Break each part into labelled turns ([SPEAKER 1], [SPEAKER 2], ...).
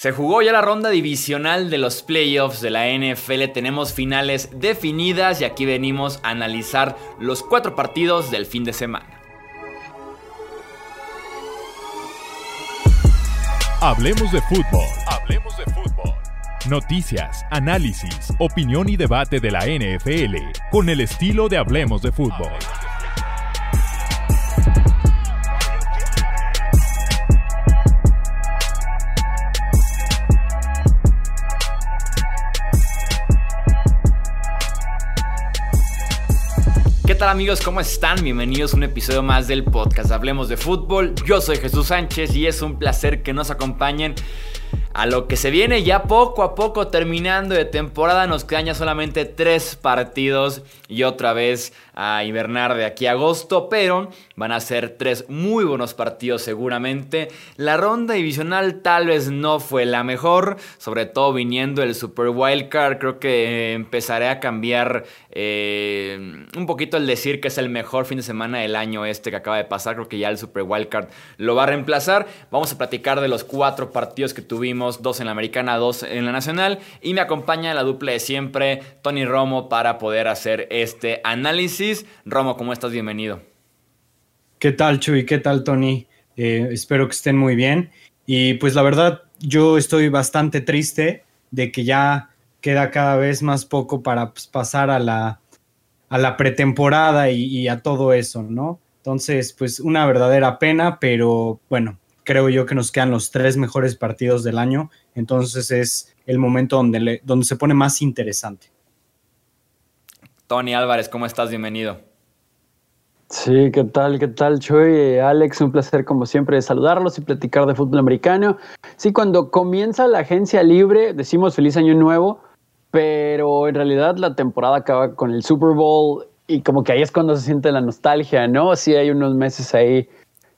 [SPEAKER 1] Se jugó ya la ronda divisional de los playoffs de la NFL, tenemos finales definidas y aquí venimos a analizar los cuatro partidos del fin de semana.
[SPEAKER 2] Hablemos de fútbol. Hablemos de fútbol. Noticias, análisis, opinión y debate de la NFL con el estilo de Hablemos de fútbol.
[SPEAKER 1] Tal amigos? ¿Cómo están? Bienvenidos a un episodio más del podcast Hablemos de Fútbol. Yo soy Jesús Sánchez y es un placer que nos acompañen a lo que se viene ya poco a poco terminando de temporada. Nos quedan ya solamente tres partidos y otra vez a hibernar de aquí a agosto, pero van a ser tres muy buenos partidos seguramente. La ronda divisional tal vez no fue la mejor, sobre todo viniendo el Super Wildcard. Creo que empezaré a cambiar eh, un poquito el decir que es el mejor fin de semana del año este que acaba de pasar. Creo que ya el Super Wildcard lo va a reemplazar. Vamos a platicar de los cuatro partidos que tuvimos, dos en la americana, dos en la nacional. Y me acompaña la dupla de siempre, Tony Romo, para poder hacer este análisis. Romo, ¿cómo estás? Bienvenido.
[SPEAKER 3] ¿Qué tal, Chuy? ¿Qué tal, Tony? Eh, espero que estén muy bien. Y pues la verdad, yo estoy bastante triste de que ya queda cada vez más poco para pues, pasar a la, a la pretemporada y, a todo eso, ¿no? Entonces, pues una verdadera pena, pero bueno, creo yo que nos quedan los tres mejores partidos del año, entonces es el momento donde, donde se pone más interesante.
[SPEAKER 1] Tony Álvarez, ¿cómo estás? Bienvenido.
[SPEAKER 4] Sí, ¿qué tal? ¿Qué tal, Choy? Eh, Alex, un placer como siempre saludarlos y platicar de fútbol americano. Sí, cuando comienza la agencia libre, decimos feliz año nuevo, pero en realidad la temporada acaba con el Super Bowl y como que ahí es cuando se siente la nostalgia, ¿no? Sí hay unos meses ahí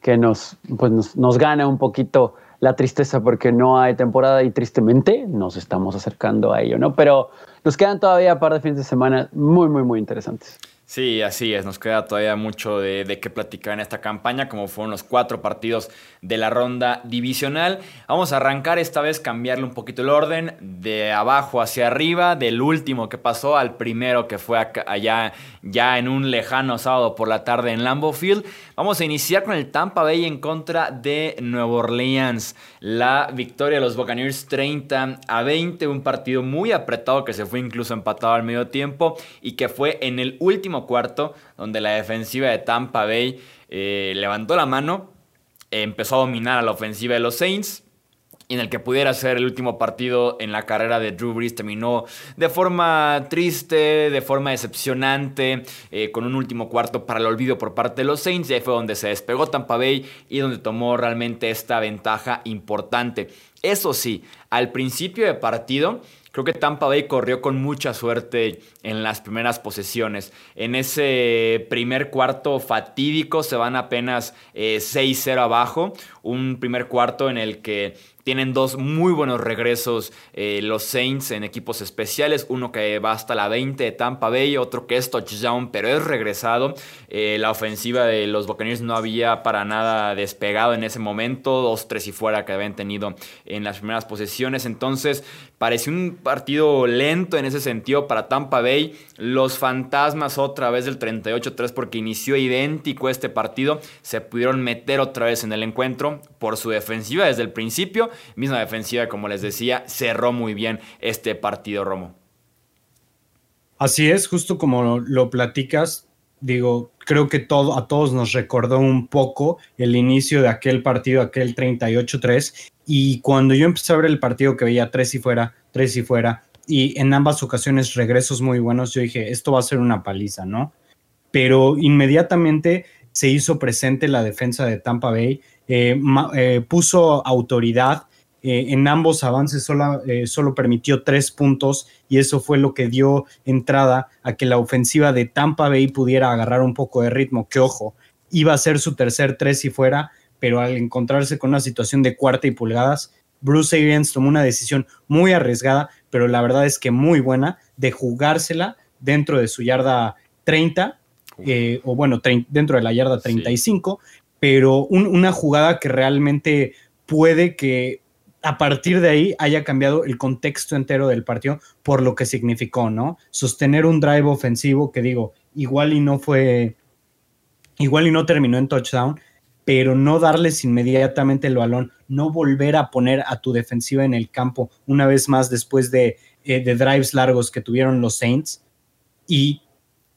[SPEAKER 4] que nos, pues nos, nos gana un poquito la tristeza porque no hay temporada y tristemente nos estamos acercando a ello, ¿no? Pero nos quedan todavía un par de fines de semana muy, muy, muy interesantes.
[SPEAKER 1] Sí, así es. Nos queda todavía mucho de, de, qué platicar en esta campaña, como fueron los cuatro partidos de la ronda divisional. Vamos a arrancar esta vez, cambiarle un poquito el orden, de abajo hacia arriba, del último que pasó al primero que fue allá ya en un lejano sábado por la tarde en Lambeau Field. Vamos a iniciar con el Tampa Bay en contra de Nueva Orleans. La victoria de los Buccaneers 30 a 20, un partido muy apretado que se fue incluso empatado al medio tiempo y que fue en el último cuarto donde la defensiva de Tampa Bay eh, levantó la mano, empezó a dominar a la ofensiva de los Saints en el que pudiera ser el último partido en la carrera de Drew Brees terminó de forma triste, de forma decepcionante, eh, con un último cuarto para el olvido por parte de los Saints. Y ahí fue donde se despegó Tampa Bay y donde tomó realmente esta ventaja importante. Eso sí, al principio de partido Creo que Tampa Bay corrió con mucha suerte en las primeras posesiones. En ese primer cuarto fatídico se van apenas 6-0 eh, abajo. Un primer cuarto en el que tienen dos muy buenos regresos eh, los Saints en equipos especiales. Uno que va hasta la 20 de Tampa Bay, otro que es touchdown, pero es regresado. Eh, la ofensiva de los Buccaneers no había para nada despegado en ese momento. Dos, tres y fuera que habían tenido en las primeras posesiones. Entonces, pareció un partido lento en ese sentido para Tampa Bay. Los fantasmas otra vez del 38-3 porque inició idéntico este partido. Se pudieron meter otra vez en el encuentro por su defensiva desde el principio misma defensiva, como les decía, cerró muy bien este partido, Romo.
[SPEAKER 3] Así es, justo como lo platicas, digo, creo que todo, a todos nos recordó un poco el inicio de aquel partido, aquel 38-3, y cuando yo empecé a ver el partido que veía tres y fuera, tres y fuera, y en ambas ocasiones regresos muy buenos, yo dije, esto va a ser una paliza, ¿no? Pero inmediatamente se hizo presente la defensa de Tampa Bay, eh, eh, puso autoridad. Eh, en ambos avances solo, solo permitió tres puntos y eso fue lo que dio entrada a que la ofensiva de Tampa Bay pudiera agarrar un poco de ritmo. Que ojo, iba a ser su tercer tres y fuera, pero al encontrarse con una situación de cuarta y pulgadas, Bruce Arians tomó una decisión muy arriesgada, pero la verdad es que muy buena, de jugársela dentro de su yarda 30, o bueno, dentro de la yarda 35, pero una jugada que realmente puede que a partir de ahí haya cambiado el contexto entero del partido por lo que significó, ¿no? Sostener un drive ofensivo que digo, igual y no fue, igual y no terminó en touchdown, pero no darles inmediatamente el balón, no volver a poner a tu defensiva en el campo una vez más después de, eh, de drives largos que tuvieron los Saints y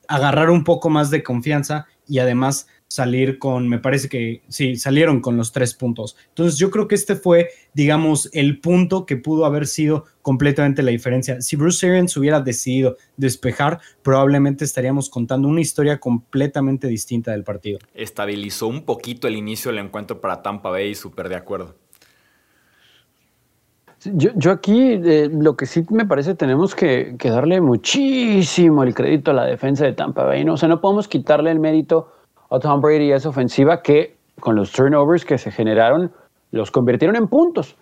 [SPEAKER 3] agarrar un poco más de confianza y además salir con, me parece que sí, salieron con los tres puntos. Entonces yo creo que este fue, digamos, el punto que pudo haber sido completamente la diferencia. Si Bruce Arians hubiera decidido despejar, probablemente estaríamos contando una historia completamente distinta del partido.
[SPEAKER 1] Estabilizó un poquito el inicio del encuentro para Tampa Bay, súper de acuerdo.
[SPEAKER 4] Yo, aquí eh, lo que sí me parece tenemos que, que, darle muchísimo el crédito a la defensa de Tampa Bay. ¿no? O sea, no podemos quitarle el mérito a Tom Brady esa ofensiva que con los turnovers que se generaron los convirtieron en puntos.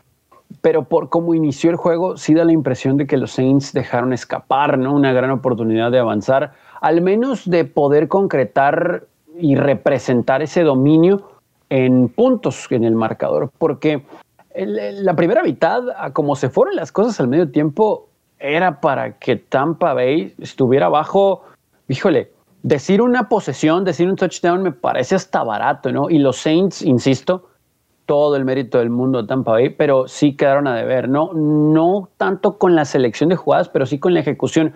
[SPEAKER 4] Pero por cómo inició el juego, sí da la impresión de que los Saints dejaron escapar ¿no? una gran oportunidad de avanzar, al menos de poder concretar y representar ese dominio en puntos en el marcador. Porque la primera mitad, como se fueron las cosas al medio tiempo, era para que Tampa Bay estuviera abajo, híjole, decir una posesión, decir un touchdown me parece hasta barato, ¿no? Y los Saints, insisto, todo el mérito del mundo de Tampa pero sí quedaron a deber, ¿no? No tanto con la selección de jugadas, pero sí con la ejecución.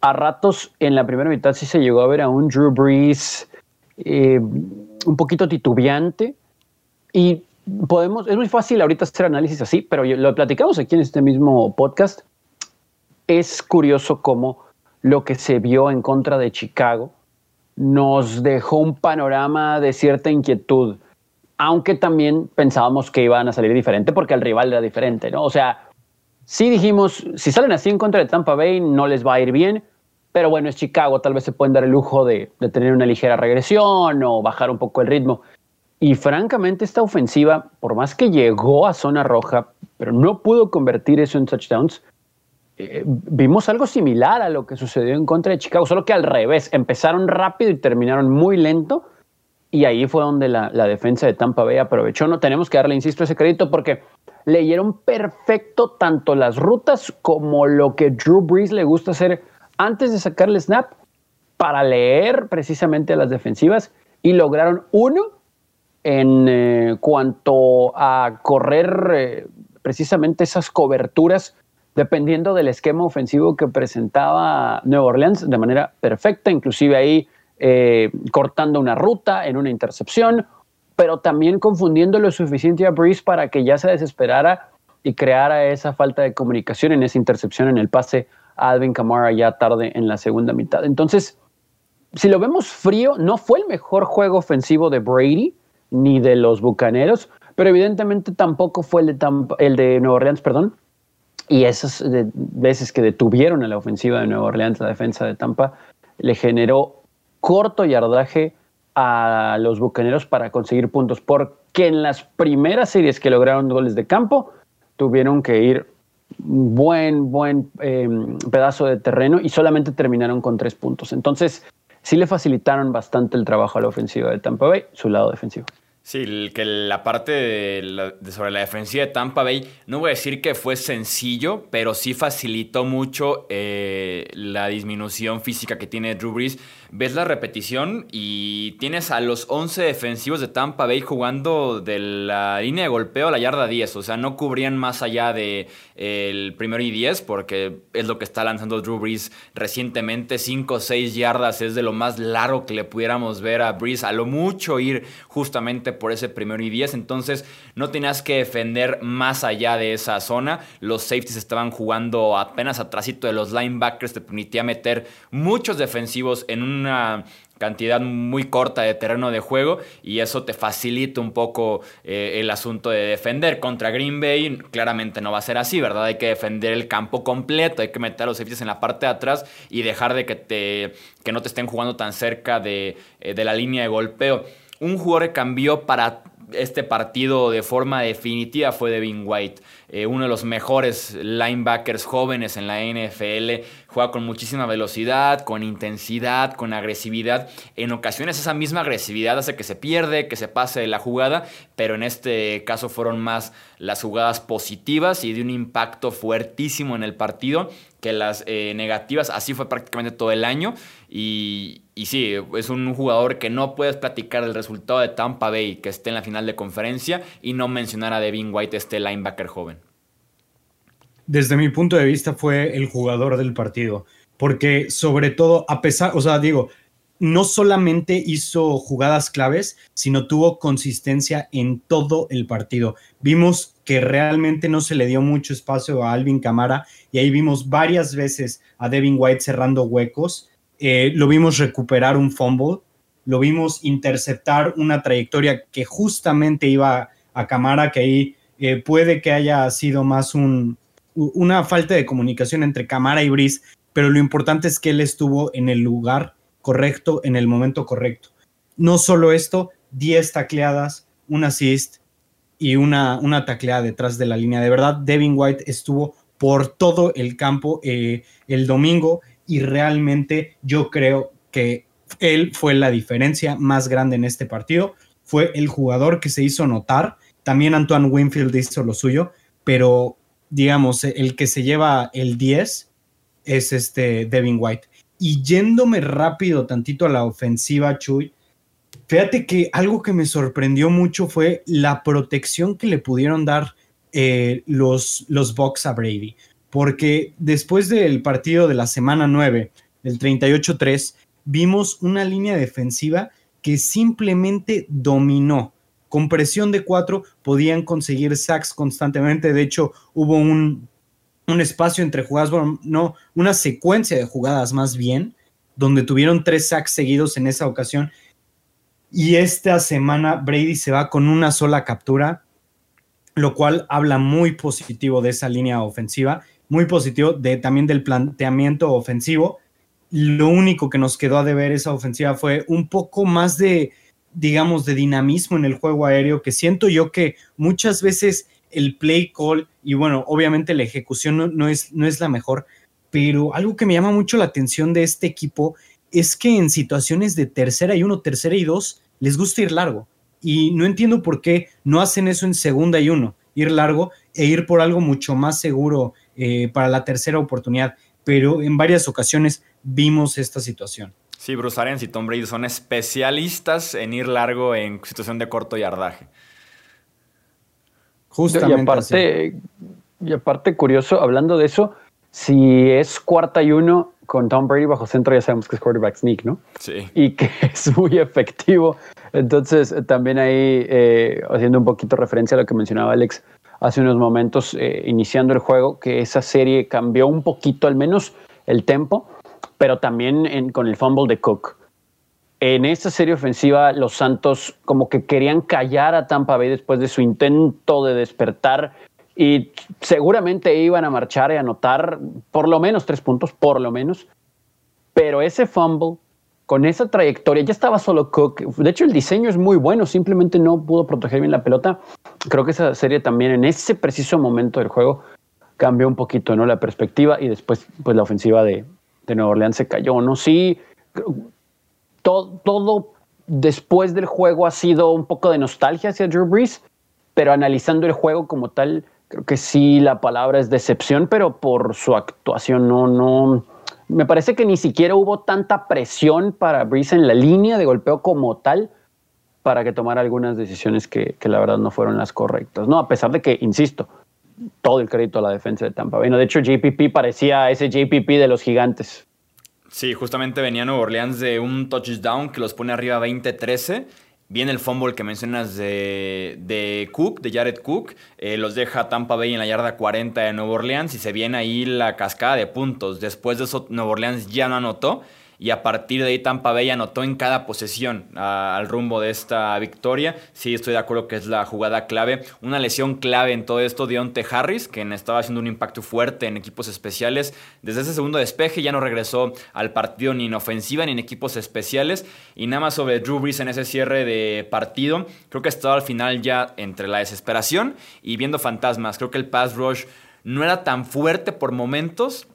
[SPEAKER 4] A ratos en la primera mitad sí se llegó a ver a un Drew Brees eh, un poquito titubeante y podemos, es muy fácil ahorita hacer análisis así, pero lo platicamos aquí en este mismo podcast. Es curioso cómo lo que se vio en contra de Chicago nos dejó un panorama de cierta inquietud, aunque también pensábamos que iban a salir diferente porque el rival era diferente, ¿no? O sea, sí dijimos, si salen así en contra de Tampa Bay no les va a ir bien, pero bueno, es Chicago, tal vez se pueden dar el lujo de, de tener una ligera regresión o bajar un poco el ritmo. Y francamente esta ofensiva, por más que llegó a zona roja, pero no pudo convertir eso en touchdowns, eh, vimos algo similar a lo que sucedió en contra de Chicago, solo que al revés, empezaron rápido y terminaron muy lento. Y ahí fue donde la, defensa de Tampa Bay aprovechó. No tenemos que darle, insisto, ese crédito porque leyeron perfecto tanto las rutas como lo que Drew Brees le gusta hacer antes de sacarle snap para leer precisamente a las defensivas y lograron uno en eh, cuanto a correr eh, precisamente esas coberturas dependiendo del esquema ofensivo que presentaba Nueva Orleans de manera perfecta, inclusive ahí eh, cortando una ruta en una intercepción, pero también confundiendo lo suficiente a Breeze para que ya se desesperara y creara esa falta de comunicación en esa intercepción en el pase a Alvin Kamara ya tarde en la segunda mitad. Entonces, si lo vemos frío, no fue el mejor juego ofensivo de Brady ni de los Bucaneros, pero evidentemente tampoco fue el de, el de Nueva Orleans, perdón, y esas veces que detuvieron a la ofensiva de Nueva Orleans, la defensa de Tampa, le generó corto yardaje a los bucaneros para conseguir puntos, porque en las primeras series que lograron goles de campo, tuvieron que ir buen, buen em, pedazo de terreno y solamente terminaron con tres puntos. Entonces, sí le facilitaron bastante el trabajo a la ofensiva de Tampa Bay, su lado defensivo.
[SPEAKER 1] Sí, que la parte de, sobre la defensiva de Tampa Bay, no voy a decir que fue sencillo, pero sí facilitó mucho eh, la disminución física que tiene Drew Brees ves la repetición y tienes a los 11 defensivos de Tampa Bay jugando de la línea de golpeo a la yarda 10. O sea, no cubrían más allá de el primero y 10 porque es lo que está lanzando Drew Brees recientemente. 5 o 6 yardas es de lo más largo que le pudiéramos ver a Brees. A lo mucho ir justamente por ese primero y 10. Entonces no tenías que defender más allá de esa zona. Los safeties estaban jugando apenas atrásito de los linebackers. Te permitía meter muchos defensivos en un una cantidad muy corta de terreno de juego y eso te facilita un poco eh, el asunto de defender. Contra Green Bay claramente no va a ser así, ¿verdad? Hay que defender el campo completo, hay que meter a los safeties en la parte de atrás y dejar de que, te, que no te estén jugando tan cerca de, eh, de la línea de golpeo. Un jugador que cambió para este partido de forma definitiva fue Devin White. eh, uno de los mejores linebackers jóvenes en la NFL, juega con muchísima velocidad, con intensidad, con agresividad. En ocasiones esa misma agresividad hace que se pierde, que se pase la jugada, pero en este caso fueron más las jugadas positivas y de un impacto fuertísimo en el partido que las eh, negativas. Así fue prácticamente todo el año. Y, y, sí, es un jugador que no puedes platicar del resultado de Tampa Bay que esté en la final de conferencia y no mencionar a Devin White, este linebacker joven
[SPEAKER 3] desde mi punto de vista, fue el jugador del partido. Porque sobre todo, a pesar, o sea, digo, no solamente hizo jugadas claves, sino tuvo consistencia en todo el partido. Vimos que realmente no se le dio mucho espacio a Alvin Camara y ahí vimos varias veces a Devin White cerrando huecos. Eh, lo vimos recuperar un fumble, lo vimos interceptar una trayectoria que justamente iba a Camara, que ahí eh, puede que haya sido más un, una falta de comunicación entre Camara y Brice, pero lo importante es que él estuvo en el lugar correcto, en el momento correcto. No solo esto, 10 tacleadas, un assist y una, una tacleada detrás de la línea. De verdad, Devin White estuvo por todo el campo eh, el domingo y realmente yo creo que él fue la diferencia más grande en este partido. Fue el jugador que se hizo notar. También Antoine Winfield hizo lo suyo, pero digamos, el que se lleva el 10 es este Devin White. Y yéndome rápido tantito a la ofensiva, Chuy, fíjate que algo que me sorprendió mucho fue la protección que le pudieron dar eh, los, los Bucks a Brady. Porque después del partido de la semana 9, el 38-3, vimos una línea defensiva que simplemente dominó con presión de cuatro podían conseguir sacks constantemente. De hecho, hubo un, espacio entre jugadas, bueno, no, una secuencia de jugadas más bien, donde tuvieron tres sacks seguidos en esa ocasión. Y esta semana Brady se va con una sola captura, lo cual habla muy positivo de esa línea ofensiva, muy positivo de, también del planteamiento ofensivo. Lo único que nos quedó a deber esa ofensiva fue un poco más de, digamos, de dinamismo en el juego aéreo, que siento yo que muchas veces el play call y bueno, obviamente la ejecución no, es, no es la mejor, pero algo que me llama mucho la atención de este equipo es que en situaciones de tercera y uno, tercera y dos, les gusta ir largo. Y no entiendo por qué no hacen eso en segunda y uno, ir largo e ir por algo mucho más seguro eh, para la tercera oportunidad. Pero en varias ocasiones vimos esta situación.
[SPEAKER 1] Sí, Bruce Arians y Tom Brady son especialistas en ir largo en situación de corto yardaje.
[SPEAKER 4] Justamente. Y aparte, y aparte, curioso, hablando de eso, si es cuarta y uno con Tom Brady bajo centro, ya sabemos que es quarterback sneak, ¿no?
[SPEAKER 1] Sí.
[SPEAKER 4] Y que es muy efectivo. Entonces, también ahí, eh, haciendo un poquito referencia a lo que mencionaba Alex hace unos momentos, eh, iniciando el juego, que esa serie cambió un poquito, al menos el tempo pero también con el fumble de Cook. En esta serie ofensiva, los Santos como que querían callar a Tampa Bay después de su intento de despertar y seguramente iban a marchar y anotar por lo menos tres puntos, por lo menos. Pero ese fumble, con esa trayectoria, ya estaba solo Cook. De hecho, el diseño es muy bueno, simplemente no pudo proteger bien la pelota. Creo que esa serie también en ese preciso momento del juego cambió un poquito ¿no? la perspectiva y después pues la ofensiva de, de Nueva Orleans se cayó, ¿no? Sí, todo, todo después del juego ha sido un poco de nostalgia hacia Drew Brees, pero analizando el juego como tal, creo que sí la palabra es decepción, pero por su actuación no, no. Me parece que ni siquiera hubo tanta presión para Brees en la línea de golpeo como tal para que tomara algunas decisiones que, que la verdad no fueron las correctas, ¿no? A pesar de que, insisto, todo el crédito a la defensa de Tampa Bay. de hecho, JPP parecía ese JPP de los gigantes.
[SPEAKER 1] Sí, justamente venía Nueva Orleans de un touchdown que los pone arriba 20-13. Viene el fumble que mencionas de, Cook, de Jared Cook. Eh, los deja Tampa Bay en la yarda 40 de Nueva Orleans y se viene ahí la cascada de puntos. Después de eso, Nueva Orleans ya no anotó. Y a partir de ahí Tampa Bay anotó en cada posesión al rumbo de esta victoria. Sí, estoy de acuerdo que es la jugada clave. Una lesión clave en todo esto, Deontay Harris, quien estaba haciendo un impacto fuerte en equipos especiales. Desde ese segundo despeje ya no regresó al partido ni en ofensiva ni en equipos especiales. Y nada más sobre Drew Brees en ese cierre de partido, creo que estaba al final ya entre la desesperación y viendo fantasmas. Creo que el pass rush no era tan fuerte por momentos,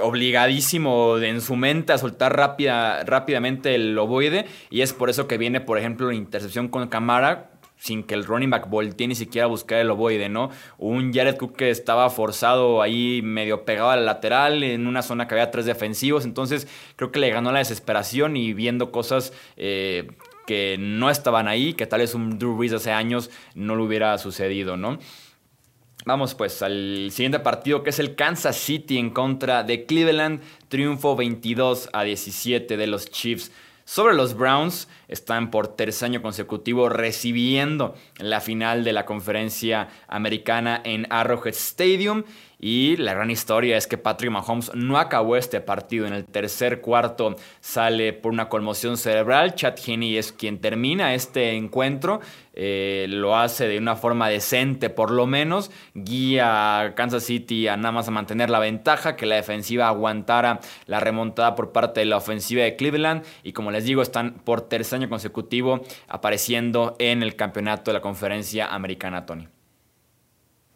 [SPEAKER 1] obligadísimo en su mente a soltar rápida, rápidamente el ovoide y es por eso que viene, por ejemplo, la intercepción con Camara sin que el running back voltee ni siquiera a buscar el ovoide, ¿no? Un Jared Cook que estaba forzado ahí medio pegado al lateral en una zona que había tres defensivos, entonces creo que le ganó la desesperación y viendo cosas eh, que no estaban ahí, que tal vez un Drew Brees hace años no le hubiera sucedido, ¿no? Vamos pues al siguiente partido que es el Kansas City en contra de Cleveland. Triunfo 22 a 17 de los Chiefs sobre los Browns. Están por tercer año consecutivo recibiendo la final de la conferencia americana en Arrowhead Stadium. Y la gran historia es que Patrick Mahomes no acabó este partido. En el tercer cuarto sale por una conmoción cerebral. Chad Henney es quien termina este encuentro. Eh, lo hace de una forma decente por lo menos. Guía a Kansas City a nada más a mantener la ventaja, que la defensiva aguantara la remontada por parte de la ofensiva de Cleveland. Y como les digo, están por tercer año consecutivo apareciendo en el campeonato de la conferencia americana, Tony.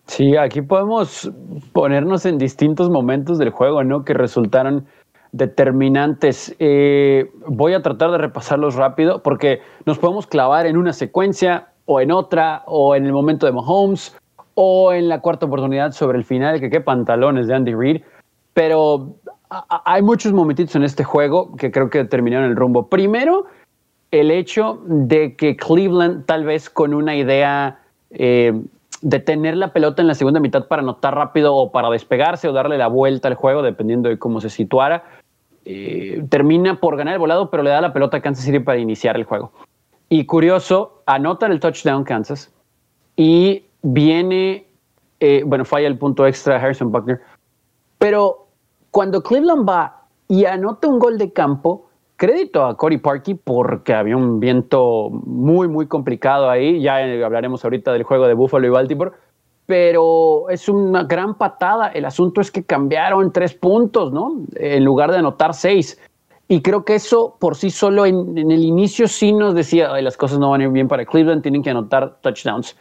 [SPEAKER 4] Sí, aquí podemos ponernos en distintos momentos del juego, ¿no? Que resultaron determinantes. Eh, voy a tratar de repasarlos rápido porque nos podemos clavar en una secuencia o en otra, o en el momento de Mahomes, o en la cuarta oportunidad sobre el final, que qué pantalones de Andy Reid. Pero hay muchos momentitos en este juego que creo que determinaron el rumbo. Primero, el hecho de que Cleveland, tal vez con una idea eh, de tener la pelota en la segunda mitad para anotar rápido o para despegarse o darle la vuelta al juego, dependiendo de cómo se situara. Eh, termina por ganar el volado, pero le da la pelota a Kansas City para iniciar el juego. Y curioso, anota el touchdown Kansas y viene, eh, bueno, falla el punto extra Harrison Buckner, pero cuando Cleveland va y anota un gol de campo, crédito a Cory Parkey porque había un viento muy, muy complicado ahí. Ya hablaremos ahorita del juego de Buffalo y Baltimore, pero es una gran patada. El asunto es que cambiaron tres puntos, ¿no? En lugar de anotar seis. Y creo que eso por sí solo en, el inicio sí nos decía, las cosas no van a ir bien para Cleveland, tienen que anotar touchdowns.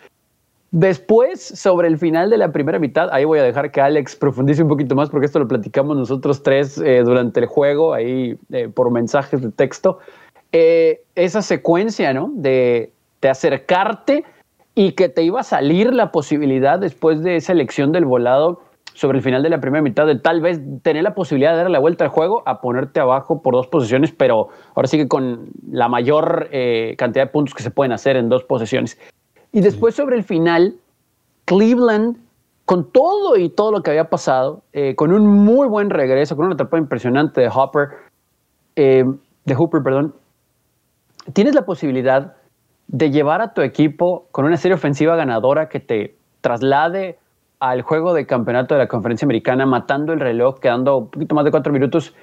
[SPEAKER 4] Después, sobre el final de la primera mitad, ahí voy a dejar que Alex profundice un poquito más porque esto lo platicamos nosotros tres eh, durante el juego, ahí eh, por mensajes de texto. Eh, esa secuencia, ¿no? De, de, acercarte y que te iba a salir la posibilidad después de esa elección del volado sobre el final de la primera mitad de tal vez tener la posibilidad de dar la vuelta al juego a ponerte abajo por dos posiciones, pero ahora sí que con la mayor cantidad de puntos que se pueden hacer en dos posiciones. Y después sobre el final, Cleveland, con todo y todo lo que había pasado, eh, con un muy buen regreso, con una etapa impresionante de Hopper, eh, de Hooper, perdón, tienes la posibilidad de llevar a tu equipo con una serie ofensiva ganadora que te traslade al juego de campeonato de la conferencia americana, matando el reloj, quedando un poquito más de cuatro minutos,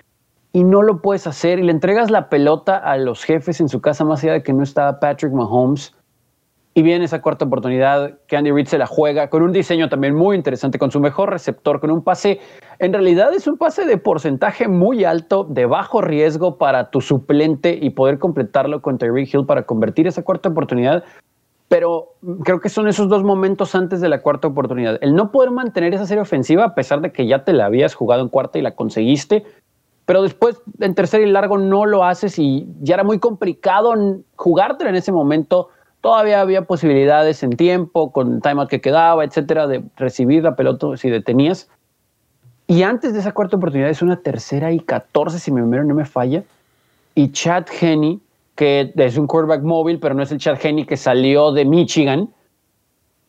[SPEAKER 4] y no lo puedes hacer, y le entregas la pelota a los jefes en su casa, más allá de que no estaba Patrick Mahomes. Y viene esa cuarta oportunidad que Andy Reid se la juega con un diseño también muy interesante, con su mejor receptor, con un pase. En realidad es un pase de porcentaje muy alto, de bajo riesgo para tu suplente y poder completarlo con Tyreek Hill para convertir esa cuarta oportunidad. Pero creo que son esos dos momentos antes de la cuarta oportunidad. El no poder mantener esa serie ofensiva a pesar de que ya te la habías jugado en cuarta y la conseguiste, pero después en tercer y largo no lo haces y ya era muy complicado jugártela en ese momento Todavía había posibilidades en tiempo, con el timeout que quedaba, etcétera, de recibir la pelota si detenías. Y antes de esa cuarta oportunidad es una tercera y 14, si mi memoria no me falla. Y Chad Henney, que es un quarterback móvil, pero no es el Chad Henney que salió de Michigan,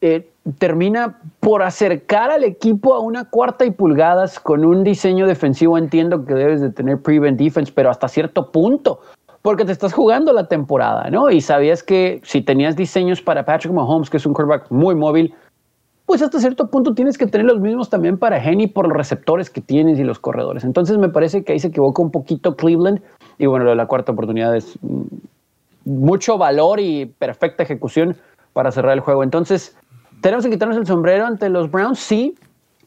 [SPEAKER 4] eh, termina por acercar al equipo a una cuarta y pulgadas con un diseño defensivo. Entiendo que debes de tener prevent defense, pero hasta cierto punto porque te estás jugando la temporada, ¿no? Y sabías que si tenías diseños para Patrick Mahomes, que es un quarterback muy móvil, pues hasta cierto punto tienes que tener los mismos también para Henny por los receptores que tienes y los corredores. Entonces me parece que ahí se equivoca un poquito Cleveland Y bueno, la cuarta oportunidad es mm, mucho valor y perfecta ejecución para cerrar el juego. Entonces, ¿tenemos que quitarnos el sombrero ante los Browns? Sí,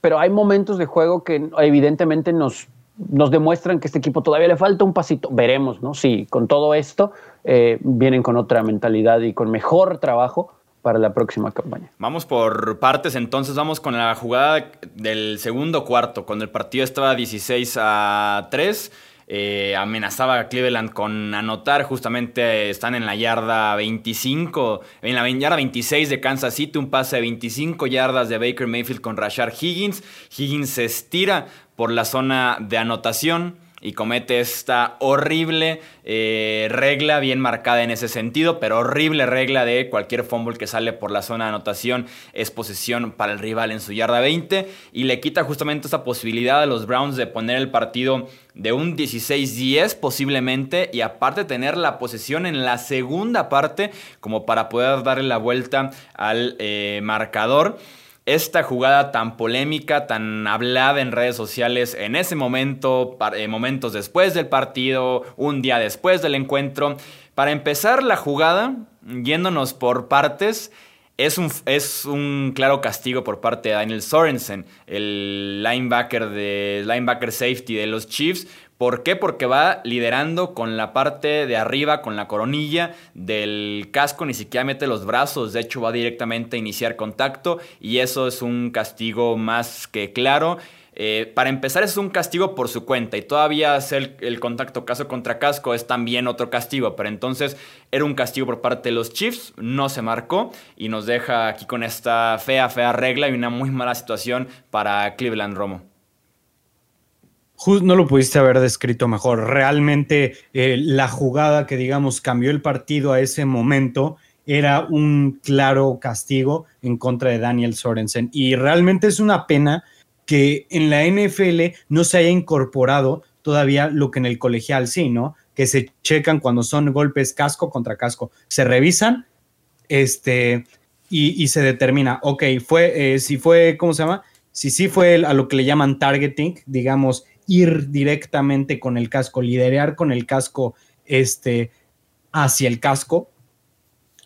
[SPEAKER 4] pero hay momentos de juego que evidentemente nos, nos demuestran que este equipo todavía le falta un pasito. Veremos, ¿no? Si con todo esto eh, vienen con otra mentalidad y con mejor trabajo para la próxima campaña.
[SPEAKER 1] Vamos por partes, entonces vamos con la jugada del segundo cuarto, cuando el partido estaba 16 a 3. Eh, amenazaba a Cleveland con anotar, justamente están en la yarda 25, en la yarda 26 de Kansas City, un pase de 25 yardas de Baker Mayfield con Rashard Higgins. Higgins se estira por la zona de anotación y comete esta horrible eh, regla, bien marcada en ese sentido, pero horrible regla de cualquier fumble que sale por la zona de anotación es posesión para el rival en su yarda 20 y le quita justamente esa posibilidad a los Browns de poner el partido de un 16-10 posiblemente y aparte tener la posesión en la segunda parte como para poder darle la vuelta al eh, marcador esta jugada tan polémica, tan hablada en redes sociales en ese momento, eh, momentos después del partido, un día después del encuentro. Para empezar la jugada, yéndonos por partes, es un, es un, claro castigo por parte de Daniel Sorensen, el linebacker, de, linebacker safety de los Chiefs, ¿Por qué? Porque va liderando con la parte de arriba, con la coronilla del casco, ni siquiera mete los brazos, de hecho va directamente a iniciar contacto y eso es un castigo más que claro. Eh, para empezar es un castigo por su cuenta y todavía hacer el contacto caso contra casco es también otro castigo, pero entonces era un castigo por parte de los Chiefs, no se marcó y nos deja aquí con esta fea, fea regla y una muy mala situación para Cleveland Romo
[SPEAKER 3] no lo pudiste haber descrito mejor. Realmente eh, la jugada que, digamos, cambió el partido a ese momento era un claro castigo en contra de Daniel Sorensen. Y realmente es una pena que en la NFL no se haya incorporado todavía lo que en el colegial sí, ¿no? Que se checan cuando son golpes casco contra casco. Se revisan este, y, se determina, ok, fue, eh, si fue, ¿cómo se llama? Si sí fue a lo que le llaman targeting, digamos, ir directamente con el casco, liderar con el casco este, hacia el casco,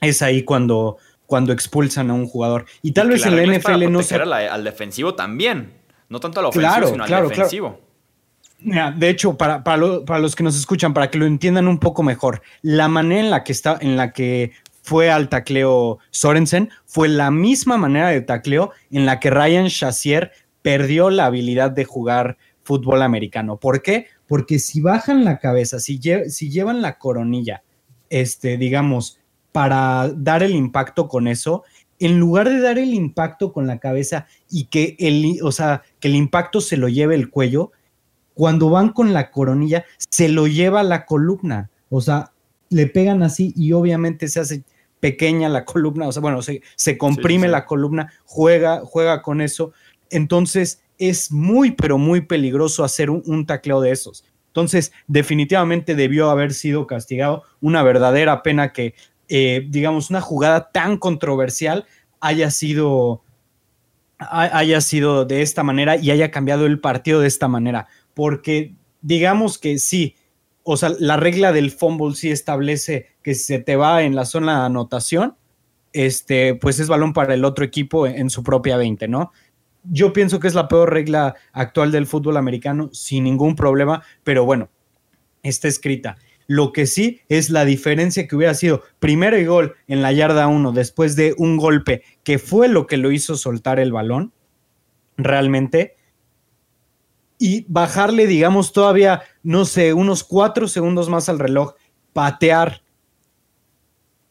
[SPEAKER 3] es ahí cuando, cuando expulsan a un jugador. Y tal vez en la NFL no
[SPEAKER 1] se... al defensivo también, no tanto al ofensivo, sino al defensivo.
[SPEAKER 3] de hecho, para, para, los que nos escuchan, para que lo entiendan un poco mejor, la manera en la que está, en la que fue al tacleo Sorensen fue la misma manera de tacleo en la que Ryan Shazier perdió la habilidad de jugar fútbol americano. ¿Por qué? Porque si bajan la cabeza, si, si llevan la coronilla, este, digamos, para dar el impacto con eso, en lugar de dar el impacto con la cabeza y que el, o sea, que el impacto se lo lleve el cuello, cuando van con la coronilla, se lo lleva la columna. O sea, le pegan así y obviamente se hace pequeña la columna, o sea, bueno, se, se comprime la columna, juega, juega con eso. Entonces, es muy, pero muy peligroso hacer un, tacleo de esos. Entonces, definitivamente debió haber sido castigado. Una verdadera pena que, eh, digamos, una jugada tan controversial haya sido, haya sido de esta manera y haya cambiado el partido de esta manera. Porque, digamos que sí, o sea, la regla del fumble sí establece que si se te va en la zona de anotación, este, pues es balón para el otro equipo en su propia 20, ¿no? Yo pienso que es la peor regla actual del fútbol americano, sin ningún problema, pero bueno, está escrita. Lo que sí es la diferencia que hubiera sido primero y gol en la yarda 1 después de un golpe que fue lo que lo hizo soltar el balón, realmente, y bajarle, digamos, todavía, no sé, unos cuatro segundos más al reloj, patear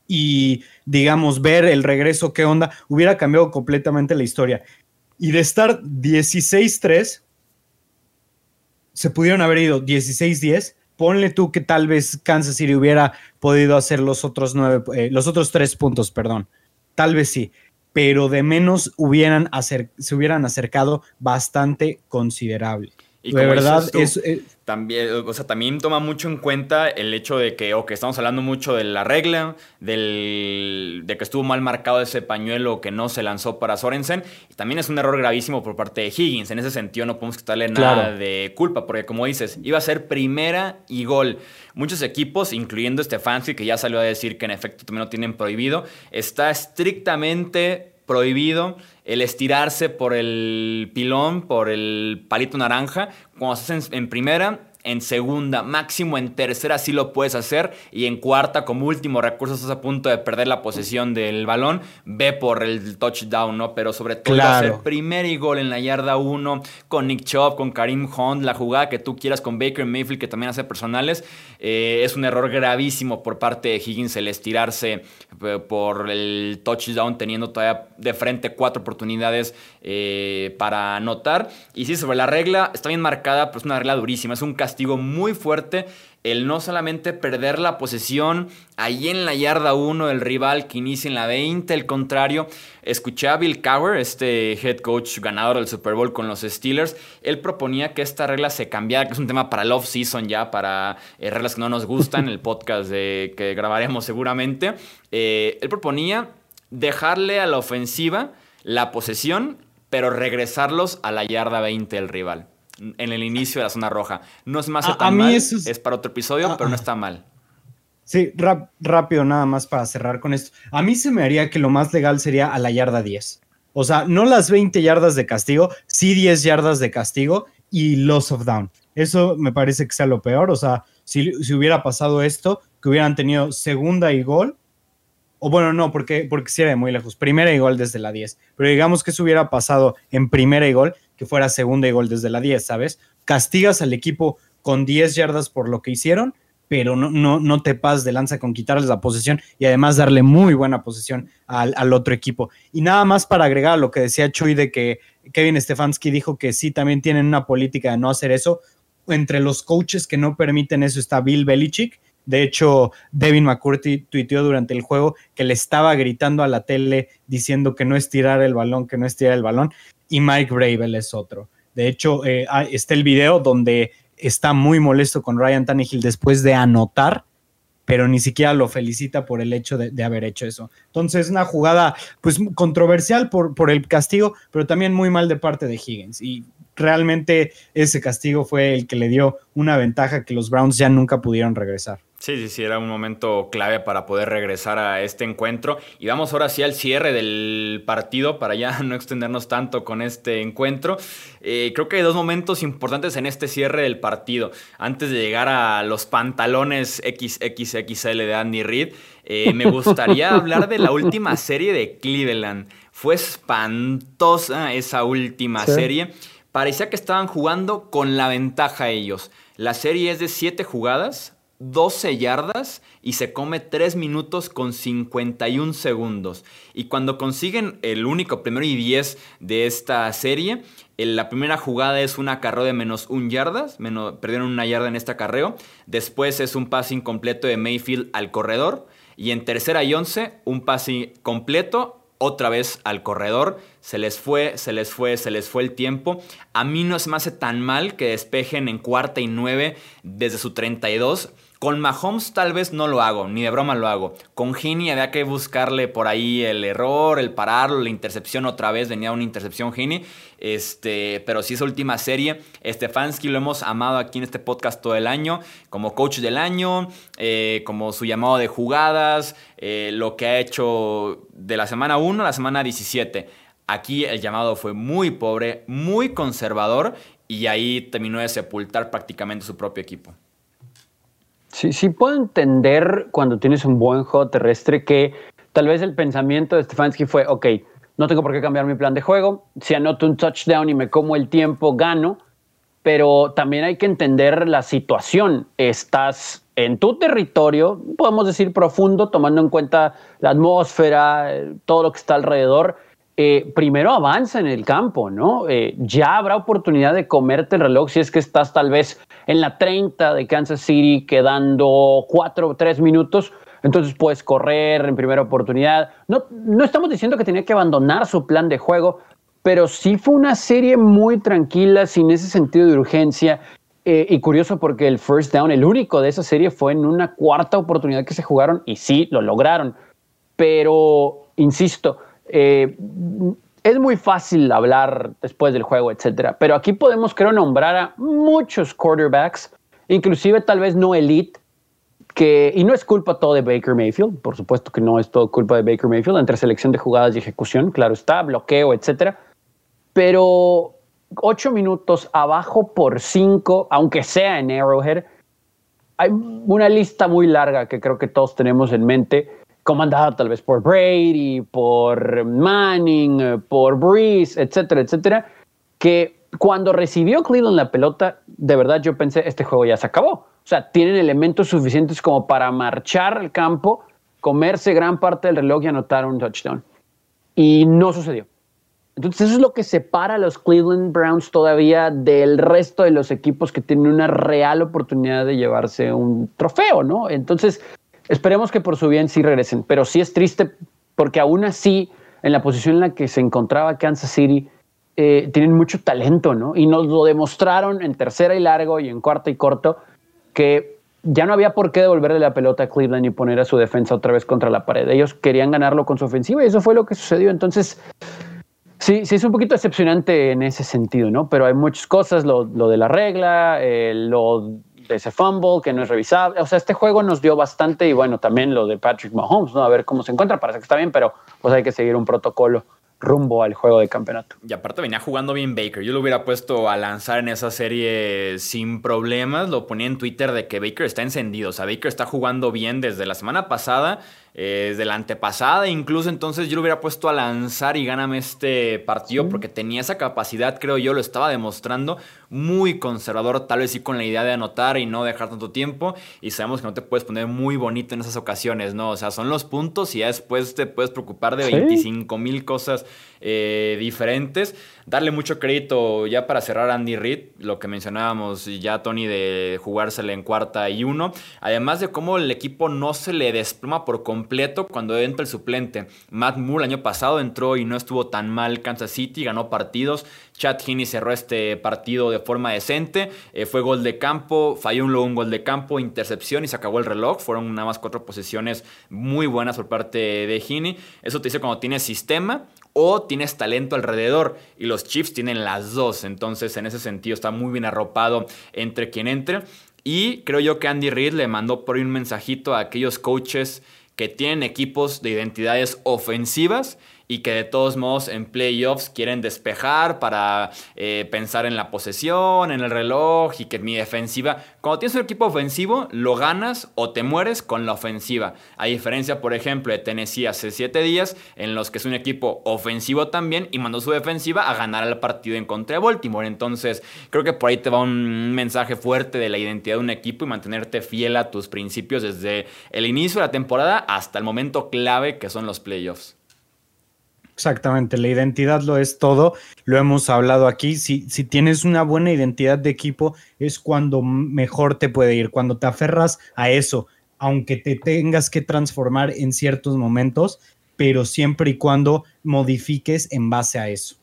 [SPEAKER 3] y, digamos, ver el regreso, qué onda, hubiera cambiado completamente la historia. Y de estar 16-3, se pudieron haber ido 16-10. Ponle tú que tal vez Kansas City hubiera podido hacer los otros nueve, eh, los otros tres puntos, perdón. Tal vez sí, pero de menos hubieran se hubieran acercado bastante considerable. Y de verdad, es,
[SPEAKER 1] también, o sea, también toma mucho en cuenta el hecho de que, ok, estamos hablando mucho de la regla, del, de que estuvo mal marcado ese pañuelo que no se lanzó para Sorensen. Y también es un error gravísimo por parte de Higgins. En ese sentido, no podemos quitarle nada de culpa, porque como dices, iba a ser primera y gol. Muchos equipos, incluyendo Stefanski, que ya salió a decir que en efecto también lo tienen prohibido, está estrictamente prohibido el estirarse por el pilón, por el palito naranja, cuando se en, en primera en segunda, máximo en tercera sí lo puedes hacer y en cuarta como último recurso estás a punto de perder la posesión del balón, ve por el touchdown, ¿no? Pero sobre todo hacer primer y gol en la yarda 1 con Nick Chubb, con Karim Hunt, la jugada que tú quieras con Baker Mayfield que también hace personales, eh, es un error gravísimo por parte de Higgins el estirarse eh, por el touchdown teniendo todavía de frente cuatro oportunidades eh, para anotar. Y sí, sobre la regla, está bien marcada, pero es una regla durísima, es un castigo castigo muy fuerte el no solamente perder la posesión ahí en la yarda 1 del rival que inicia en la 20, el contrario. Escuché a Bill Cower, este head coach ganador del Super Bowl con los Steelers. Él proponía que esta regla se cambiara, que es un tema para el off-season ya, para eh, reglas que no nos gustan, el podcast de, que grabaremos seguramente. Eh, él proponía dejarle a la ofensiva la posesión, pero regresarlos a la yarda 20 del rival en el inicio de la zona roja. No es más tan mal, es... para otro episodio, ah, pero no ah. está mal.
[SPEAKER 3] Sí, rápido nada más para cerrar con esto. A mí se me haría que lo más legal sería a la yarda 10. O sea, no las 20 yardas de castigo, sí 10 yardas de castigo y loss of down. Eso me parece que sea lo peor. O sea, si, si hubiera pasado esto, que hubieran tenido segunda y gol, o bueno, no, porque, porque sí era de muy lejos. Primera y gol desde la 10. Pero digamos que eso hubiera pasado en primera y gol, que fuera segunda y gol desde la 10, ¿sabes? Castigas al equipo con 10 yardas por lo que hicieron, pero no, no, no te pases de lanza con quitarles la posesión y además darle muy buena posesión al, otro equipo. Y nada más para agregar lo que decía Chuy de que Kevin Stefanski dijo que sí, también tienen una política de no hacer eso. Entre los coaches que no permiten eso está Bill Belichick. De hecho, Devin McCurdy tuiteó durante el juego que le estaba gritando a la tele diciendo que no estirar el balón, que no estirar el balón y Mike Bravel es otro. De hecho, eh, está el video donde está muy molesto con Ryan Tannehill después de anotar, pero ni siquiera lo felicita por el hecho de, haber hecho eso. Entonces, una jugada pues controversial por, por el castigo, pero también muy mal de parte de Higgins. Y realmente ese castigo fue el que le dio una ventaja que los Browns ya nunca pudieron regresar.
[SPEAKER 1] Sí, sí, sí, era un momento clave para poder regresar a este encuentro. Y vamos ahora sí al cierre del partido para ya no extendernos tanto con este encuentro. Eh, creo que hay dos momentos importantes en este cierre del partido. Antes de llegar a los pantalones XXXL de Andy Reid, eh, me gustaría hablar de la última serie de Cleveland. Fue espantosa esa última serie. Parecía que estaban jugando con la ventaja ellos. La serie es de 7 jugadas, 12 yardas y se come 3 minutos con 51 segundos. Y cuando consiguen el único primero y 10 de esta serie, la primera jugada es un acarreo de menos 1 yardas, menos, perdieron una yarda en este acarreo. Después es un pase incompleto de Mayfield al corredor. Y en tercera y 11, un pase completo otra vez al corredor. Se les fue, se les fue, se les fue el tiempo. A mí no se me hace tan mal que despejen en cuarta y nueve desde su 32 con Mahomes tal vez no lo hago, ni de broma lo hago. Con Gini había que buscarle por ahí el error, el pararlo, la intercepción otra vez, venía una intercepción Gini. Este, pero si esa última serie, Stefanski lo hemos amado aquí en este podcast todo el año, como coach del año, eh, como su llamado de jugadas, eh, lo que ha hecho de la semana 1 a la semana 17. Aquí el llamado fue muy pobre, muy conservador y ahí terminó de sepultar prácticamente su propio equipo.
[SPEAKER 4] Sí, sí puedo entender cuando tienes un buen juego terrestre que tal vez el pensamiento de Stefanski fue, ok, no tengo por qué cambiar mi plan de juego, si anoto un touchdown y me como el tiempo, gano, pero también hay que entender la situación. Estás en tu territorio, podemos decir profundo, tomando en cuenta la atmósfera, todo lo que está alrededor, eh, primero avanza en el campo, ¿no? Eh, ya habrá oportunidad de comerte el reloj si es que estás tal vez en la 30 de Kansas City quedando 4 o 3 minutos. Entonces puedes correr en primera oportunidad. No, no estamos diciendo que tenía que abandonar su plan de juego, pero sí fue una serie muy tranquila, sin ese sentido de urgencia. Eh, y curioso porque el first down, el único de esa serie, fue en una cuarta oportunidad que se jugaron y sí, lo lograron. Pero, insisto, eh, es muy fácil hablar después del juego, etcétera. Pero aquí podemos, creo, nombrar a muchos quarterbacks, inclusive tal vez no elite, que, y no es culpa todo de Baker Mayfield, por supuesto que no es todo culpa de Baker Mayfield, entre selección de jugadas y ejecución, claro está, bloqueo, etcétera. Pero ocho minutos abajo por cinco, aunque sea en Arrowhead, hay una lista muy larga que creo que todos tenemos en mente, comandada tal vez por Brady, por Manning, por Breeze, etcétera, etcétera, que cuando recibió Cleveland la pelota, de verdad yo pensé, este juego ya se acabó. O sea, tienen elementos suficientes como para marchar al campo, comerse gran parte del reloj y anotar un touchdown. Y no sucedió. Entonces eso es lo que separa a los Cleveland Browns todavía del resto de los equipos que tienen una real oportunidad de llevarse un trofeo, ¿no? Entonces esperemos que por su bien sí regresen, pero sí es triste porque aún así, en la posición en la que se encontraba Kansas City, eh, tienen mucho talento, ¿no? Y nos lo demostraron en tercera y largo y en cuarta y corto, que ya no había por qué devolverle la pelota a Cleveland y poner a su defensa otra vez contra la pared. Ellos querían ganarlo con su ofensiva y eso fue lo que sucedió. Entonces, Sí, sí, es un poquito decepcionante en ese sentido, ¿no? Pero hay muchas cosas, lo, de la regla, eh, lo de ese fumble que no es revisable. O sea, este juego nos dio bastante y bueno, también lo de Patrick Mahomes, ¿no? A ver cómo se encuentra, parece que está bien, pero pues hay que seguir un protocolo rumbo al juego de campeonato.
[SPEAKER 1] Y aparte venía jugando bien Baker. Yo lo hubiera puesto a lanzar en esa serie sin problemas. Lo ponía en Twitter de que Baker está encendido. O sea, Baker está jugando bien desde la semana pasada eh, desde la antepasada, incluso entonces yo lo hubiera puesto a lanzar y gáname este partido porque tenía esa capacidad, creo yo, lo estaba demostrando, muy conservador, tal vez sí con la idea de anotar y no dejar tanto tiempo, y sabemos que no te puedes poner muy bonito en esas ocasiones, ¿no? O sea, son los puntos y ya después te puedes preocupar de 25 mil cosas eh, diferentes. Darle mucho crédito ya para cerrar a Andy Reid, lo que mencionábamos ya Tony de jugársela en cuarta y uno, además de cómo el equipo no se le desploma por completo cuando entra el suplente. Matt Moore el año pasado entró y no estuvo tan mal Kansas City, ganó partidos. Chad Heaney cerró este partido de forma decente. Eh, fue gol de campo, falló un, un gol de campo, intercepción y se acabó el reloj. Fueron nada más cuatro posiciones muy buenas por parte de Heaney. Eso te dice cuando tienes sistema o tienes talento alrededor. Y los Chiefs tienen las dos. Entonces, en ese sentido, está muy bien arropado entre quien entre. Y creo yo que Andy Reid le mandó por ahí un mensajito a aquellos coaches que tienen equipos de identidades ofensivas y que de todos modos en playoffs quieren despejar para eh, pensar en la posesión, en el reloj y que mi defensiva. Cuando tienes un equipo ofensivo, lo ganas o te mueres con la ofensiva. A diferencia, por ejemplo, de Tennessee hace 7 días, en los que es un equipo ofensivo también y mandó su defensiva a ganar el partido en contra de Baltimore. Entonces, creo que por ahí te va un mensaje fuerte de la identidad de un equipo y mantenerte fiel a tus principios desde el inicio de la temporada hasta el momento clave que son los playoffs.
[SPEAKER 3] Exactamente, la identidad lo es todo, lo hemos hablado aquí, si, si tienes una buena identidad de equipo es cuando mejor te puede ir, cuando te aferras a eso, aunque te tengas que transformar en ciertos momentos, pero siempre y cuando modifiques en base a eso.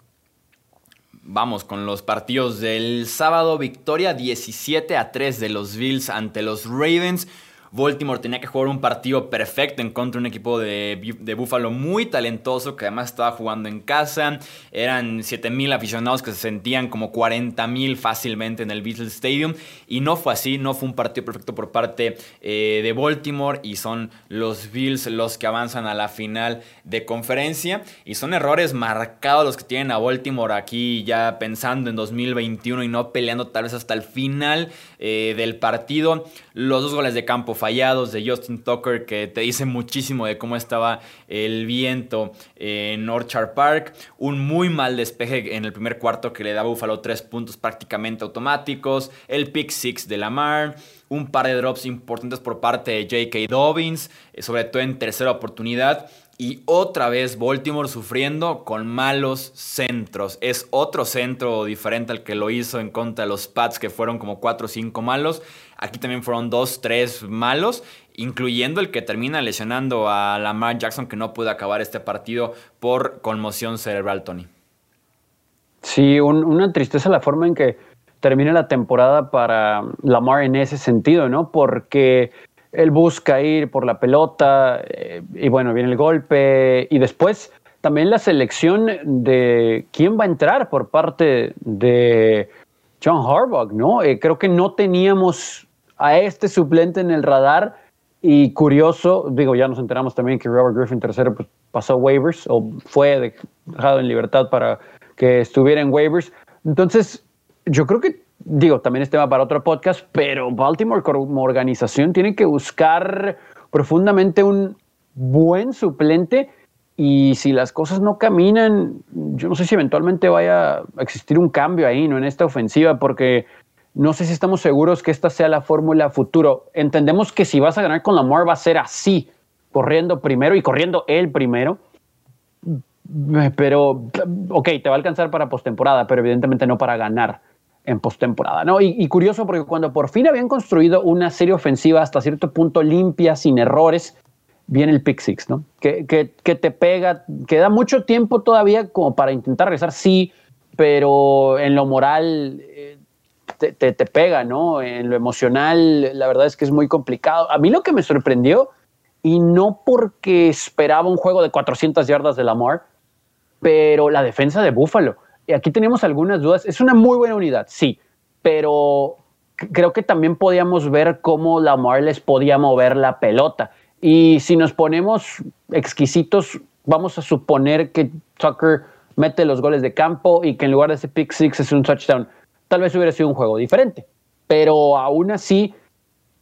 [SPEAKER 1] Vamos con los partidos del sábado, victoria 17 a 3 de los Bills ante los Ravens. Baltimore tenía que jugar un partido perfecto en contra de un equipo de, de Buffalo muy talentoso que además estaba jugando en casa. Eran 7.000 aficionados que se sentían como 40.000 fácilmente en el Beatles Stadium. Y no fue así, no fue un partido perfecto por parte eh, de Baltimore. Y son los Bills los que avanzan a la final de conferencia. Y son errores marcados los que tienen a Baltimore aquí ya pensando en 2021 y no peleando tal vez hasta el final eh, del partido. Los dos goles de campo fallados de Justin Tucker que te dice muchísimo de cómo estaba el viento en Orchard Park. Un muy mal despeje en el primer cuarto que le da a Buffalo tres puntos prácticamente automáticos. El pick six de Lamar. Un par de drops importantes por parte de J.K. Dobbins, eh, sobre todo en tercera oportunidad. Y otra vez Baltimore sufriendo con malos centros. Es otro centro diferente al que lo hizo en contra de los Pats, que fueron como 4 o 5 malos. Aquí también fueron 2, 3 malos, incluyendo el que termina lesionando a Lamar Jackson, que no pudo acabar este partido por conmoción cerebral, Tony.
[SPEAKER 4] Sí, una tristeza la forma en que termina la temporada para Lamar en ese sentido, ¿no? Porque él busca ir por la pelota eh, y bueno, viene el golpe y después también la selección de quién va a entrar por parte de John Harbaugh, ¿no? Eh, creo que no teníamos a este suplente en el radar y curioso, digo, ya nos enteramos también que Robert Griffin III pues, pasó waivers o fue dejado en libertad para que estuviera en waivers. Entonces, yo creo que, digo, también este va para otro podcast, pero Baltimore como organización tiene que buscar profundamente un buen suplente y si las cosas no caminan, yo no sé si eventualmente vaya a existir un cambio ahí, ¿no? En esta ofensiva, porque no sé si estamos seguros que esta sea la fórmula futuro. Entendemos que si vas a ganar con Lamar va a ser así, corriendo primero y corriendo él primero. Pero, ok, te va a alcanzar para postemporada, pero evidentemente no para ganar en postemporada, ¿no? Y, curioso porque cuando por fin habían construido una serie ofensiva hasta cierto punto limpia, sin errores, viene el pick six, ¿no? Que, te pega, que da mucho tiempo todavía como para intentar regresar, sí, pero en lo moral eh, te, te, te, pega, ¿no? En lo emocional, la verdad es que es muy complicado. A mí lo que me sorprendió, y no porque esperaba un juego de 400 yardas de Lamar, pero la defensa de Buffalo. Y aquí tenemos algunas dudas. Es una muy buena unidad, sí, pero creo que también podíamos ver cómo Lamar les podía mover la pelota. Y si nos ponemos exquisitos, vamos a suponer que Tucker mete los goles de campo y que en lugar de ese pick six es un touchdown. Tal vez hubiera sido un juego diferente. Pero aún así,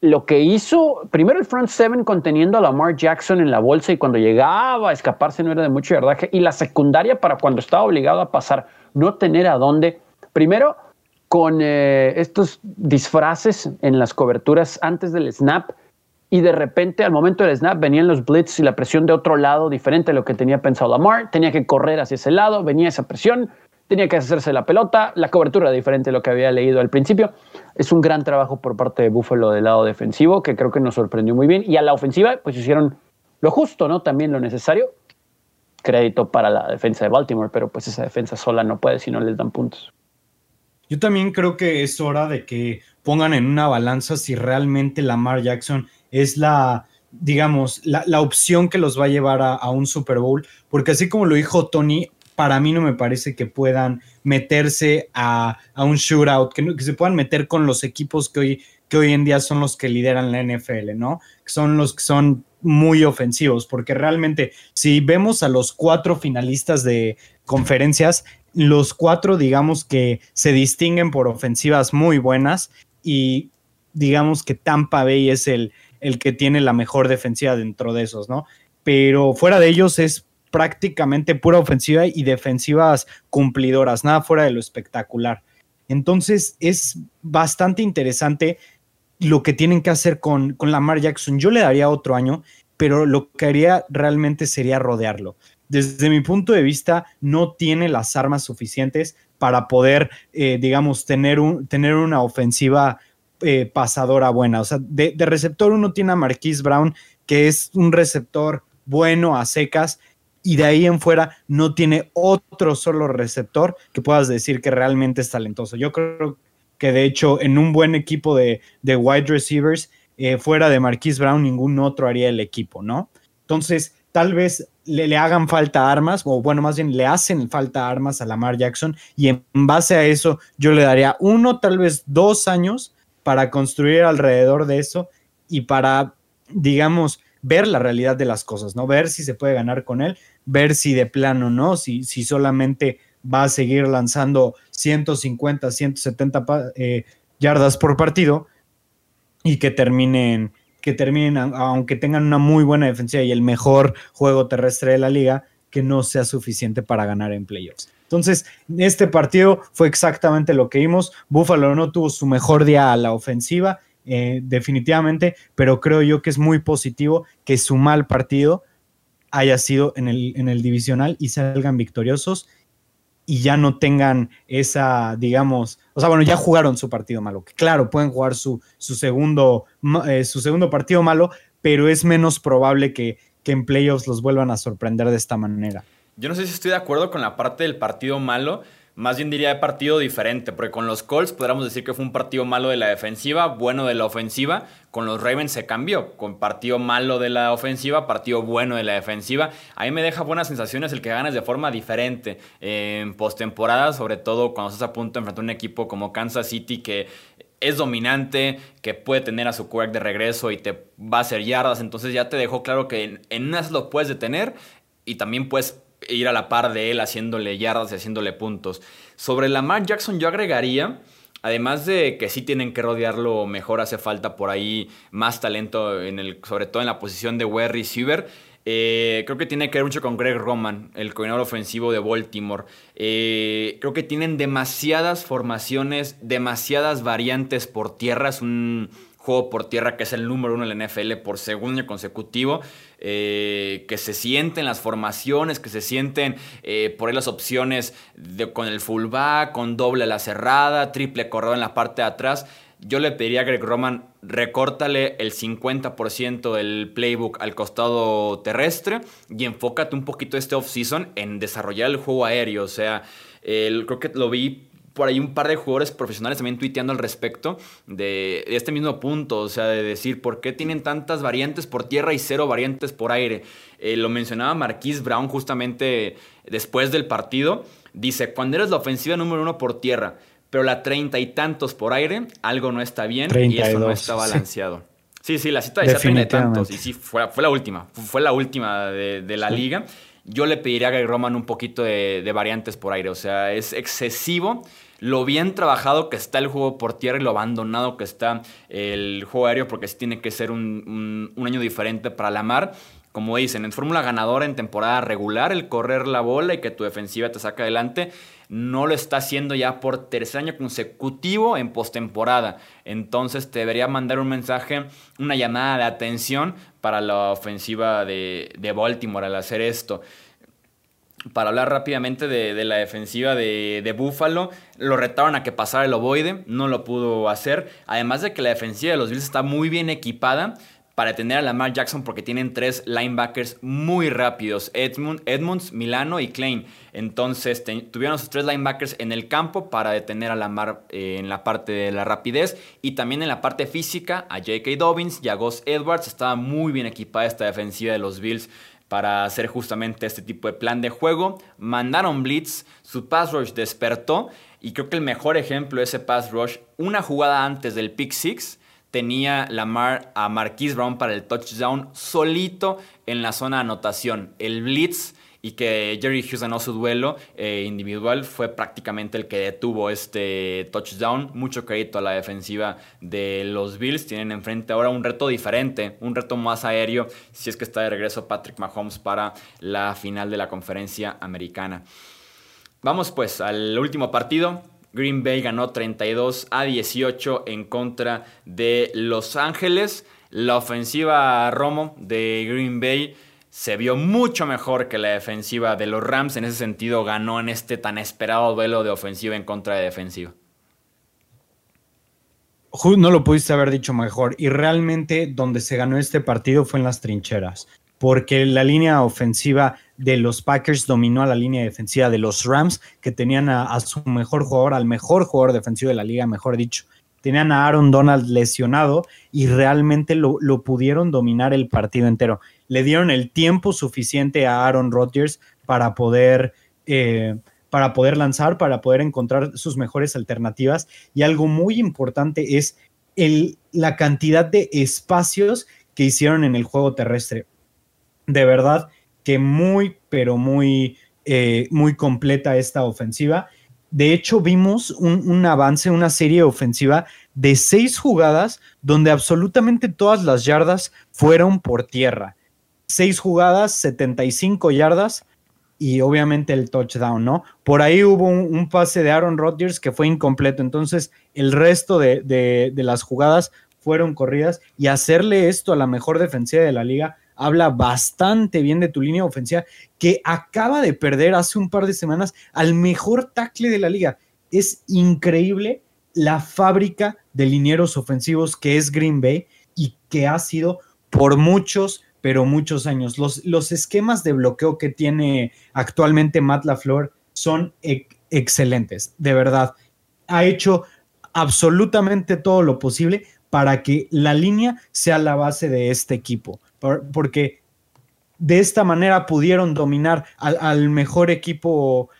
[SPEAKER 4] lo que hizo, primero el front seven conteniendo a Lamar Jackson en la bolsa y cuando llegaba a escaparse no era de mucho yardaje, y la secundaria para cuando estaba obligado a pasar, no tener a dónde. Primero, con eh, estos disfraces en las coberturas antes del snap, y de repente al momento del snap venían los blitz y la presión de otro lado, diferente a lo que tenía pensado Lamar, tenía que correr hacia ese lado, venía esa presión, tenía que hacerse la pelota, la cobertura diferente a lo que había leído al principio. Es un gran trabajo por parte de Buffalo del lado defensivo, que creo que nos sorprendió muy bien. Y a la ofensiva, pues hicieron lo justo, ¿no? También lo necesario. Crédito para la defensa de Baltimore, pero pues esa defensa sola no puede si no les dan puntos.
[SPEAKER 3] Yo también creo que es hora de que pongan en una balanza si realmente Lamar Jackson es la, digamos, la, opción que los va a llevar a, un Super Bowl, porque así como lo dijo Tony, para mí no me parece que puedan meterse a, un shootout, que, que, se puedan meter con los equipos que hoy, que hoy en día son los que lideran la NFL, ¿no? Que son los que son muy ofensivos, porque realmente si vemos a los cuatro finalistas de conferencias, los cuatro digamos que se distinguen por ofensivas muy buenas y digamos que Tampa Bay es el, el que tiene la mejor defensiva dentro de esos, ¿no? Pero fuera de ellos es prácticamente pura ofensiva y defensivas cumplidoras, nada fuera de lo espectacular. Entonces es bastante interesante lo que tienen que hacer con, con Lamar Jackson. Yo le daría otro año, pero lo que haría realmente sería rodearlo. Desde mi punto de vista, no tiene las armas suficientes para poder, eh, digamos, tener, un, tener una ofensiva eh, pasadora buena. O sea, de, de receptor uno tiene a Marquise Brown, que es un receptor bueno a secas, y de ahí en fuera no tiene otro solo receptor que puedas decir que realmente es talentoso. Yo creo que de hecho en un buen equipo de, wide receivers, eh, fuera de Marquise Brown, ningún otro haría el equipo, ¿no? Entonces, tal vez le, le, hagan falta armas, o bueno, más bien le hacen falta armas a Lamar Jackson, y en base a eso yo le daría uno, tal vez dos años para construir alrededor de eso y para, digamos, ver la realidad de las cosas, ¿no? Ver si se puede ganar con él, ver si de plano no, si, si solamente va a seguir lanzando 150, 170 eh, yardas por partido y que terminen, que terminen, aunque tengan una muy buena defensiva y el mejor juego terrestre de la liga, que no sea suficiente para ganar en playoffs. Entonces, este partido fue exactamente lo que vimos. Buffalo no tuvo su mejor día a la ofensiva eh, definitivamente, pero creo yo que es muy positivo que su mal partido haya sido en el, en el divisional y salgan victoriosos y ya no tengan esa, digamos, o sea, bueno, ya jugaron su partido malo, que claro, pueden jugar su, su, segundo, eh, su segundo partido malo, pero es menos probable que, que en playoffs los vuelvan a sorprender de esta manera.
[SPEAKER 1] Yo no sé si estoy de acuerdo con la parte del partido malo, Más bien diría de partido diferente, porque con los Colts podríamos decir que fue un partido malo de la defensiva, bueno de la ofensiva. Con los Ravens se cambió, con partido malo de la ofensiva, partido bueno de la defensiva. Ahí me deja buenas sensaciones el que ganes de forma diferente en postemporada, sobre todo cuando estás a punto de enfrentar un equipo como Kansas City que es dominante, que puede tener a su quarterback de regreso y te va a hacer yardas. Entonces ya te dejó claro que en, en unas lo puedes detener y también puedes ir a la par de él haciéndole yardas y haciéndole puntos. Sobre Lamar Jackson yo agregaría, además de que sí tienen que rodearlo mejor, hace falta por ahí más talento, en el, sobre todo en la posición de wide receiver. Eh, creo que tiene que ver mucho con Greg Roman, el coordinador ofensivo de Baltimore. Eh, creo que tienen demasiadas formaciones, demasiadas variantes por tierra. Es un juego por tierra que es el número uno en la NFL por segundo consecutivo, eh, que se sienten las formaciones, que se sienten eh, por ahí las opciones con el fullback, con doble a la cerrada, triple corredor en la parte de atrás. Yo le pediría a Greg Roman, recórtale el 50% del playbook al costado terrestre y enfócate un poquito este off-season en desarrollar el juego aéreo. O sea, creo que lo vi por ahí un par de jugadores profesionales también tuiteando al respecto de, este mismo punto, o sea, de decir por qué tienen tantas variantes por tierra y cero variantes por aire. Eh, lo mencionaba Marquise Brown justamente después del partido. Dice, cuando eres la ofensiva número uno por tierra, pero la treinta y tantos por aire, algo no está bien y eso no está balanceado. Sí, sí, la cita decía treinta y tantos y sí, fue, fue, la última, fue la última de, la liga yo le pediría a Greg Roman un poquito de, de, variantes por aire. O sea, es excesivo lo bien trabajado que está el juego por tierra y lo abandonado que está el juego aéreo, porque sí tiene que ser un, año diferente para la mar. Como dicen, en fórmula ganadora en temporada regular, el correr la bola y que tu defensiva te saque adelante, no lo está haciendo ya por tercer año consecutivo en postemporada. Entonces te debería mandar un mensaje, una llamada de atención para la ofensiva de Baltimore al hacer esto para hablar rápidamente de, la defensiva de, Buffalo, lo retaron a que pasara el ovoide, no lo pudo hacer. Además de que la defensiva de los Bills está muy bien equipada para detener a Lamar Jackson porque tienen tres linebackers muy rápidos, Edmund, Edmunds, Milano y Klein. Entonces tuvieron sus tres linebackers en el campo para detener a Lamar eh, en la parte de la rapidez y también en la parte física a J.K. Dobbins y a Gus Edwards. Estaba muy bien equipada esta defensiva de los Bills para hacer justamente este tipo de plan de juego. Mandaron blitz, su pass rush despertó y creo que el mejor ejemplo de ese pass rush, una jugada antes del pick six, tenía Lamar a Marquise Brown para el touchdown solito en la zona de anotación. El blitz y que Jerry Hughes ganó su duelo eh, individual fue prácticamente el que detuvo este touchdown. Mucho crédito a la defensiva de los Bills. Tienen enfrente ahora un reto diferente, un reto más aéreo, si es que está de regreso Patrick Mahomes para la final de la conferencia americana. Vamos pues al último partido. Green Bay ganó 32 a 18 en contra de Los Ángeles. La ofensiva Romo de Green Bay se vio mucho mejor que la defensiva de los Rams. En ese sentido, ganó en este tan esperado duelo de ofensiva en contra de defensiva.
[SPEAKER 3] No lo pudiste haber dicho mejor. Y realmente donde se ganó este partido fue en las trincheras. Porque la línea ofensiva de los Packers dominó a la línea defensiva de los Rams, que tenían a, su mejor jugador, al mejor jugador defensivo de la liga, mejor dicho. Tenían a Aaron Donald lesionado y realmente lo, lo pudieron dominar el partido entero le dieron el tiempo suficiente a Aaron Rodgers para poder, eh, para poder lanzar, para poder encontrar sus mejores alternativas. Y algo muy importante es el, la cantidad de espacios que hicieron en el juego terrestre. De verdad que muy, pero muy, eh, muy completa esta ofensiva. De hecho, vimos un, un, avance, una serie ofensiva de seis jugadas donde absolutamente todas las yardas fueron por tierra seis jugadas, 75 yardas y obviamente el touchdown, ¿no? Por ahí hubo un, pase de Aaron Rodgers que fue incompleto, entonces el resto de, las jugadas fueron corridas y hacerle esto a la mejor defensiva de la liga habla bastante bien de tu línea ofensiva que acaba de perder hace un par de semanas al mejor tackle de la liga. Es increíble la fábrica de linieros ofensivos que es Green Bay y que ha sido por muchos, pero muchos años. Los, los esquemas de bloqueo que tiene actualmente Matt LaFleur son excelentes, de verdad. Ha hecho absolutamente todo lo posible para que la línea sea la base de este equipo, porque de esta manera pudieron dominar al, mejor equipo,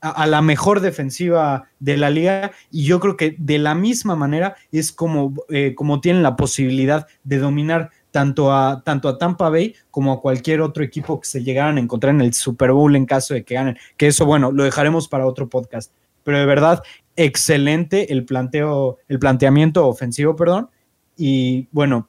[SPEAKER 3] a, la mejor defensiva de la liga, y yo creo que de la misma manera es como, eh, como tienen la posibilidad de dominar tanto a, tanto a Tampa Bay como a cualquier otro equipo que se llegaran a encontrar en el Super Bowl en caso de que ganen. Que eso, bueno, lo dejaremos para otro podcast. Pero de verdad, excelente el planteo, el planteamiento ofensivo, perdón. Y bueno,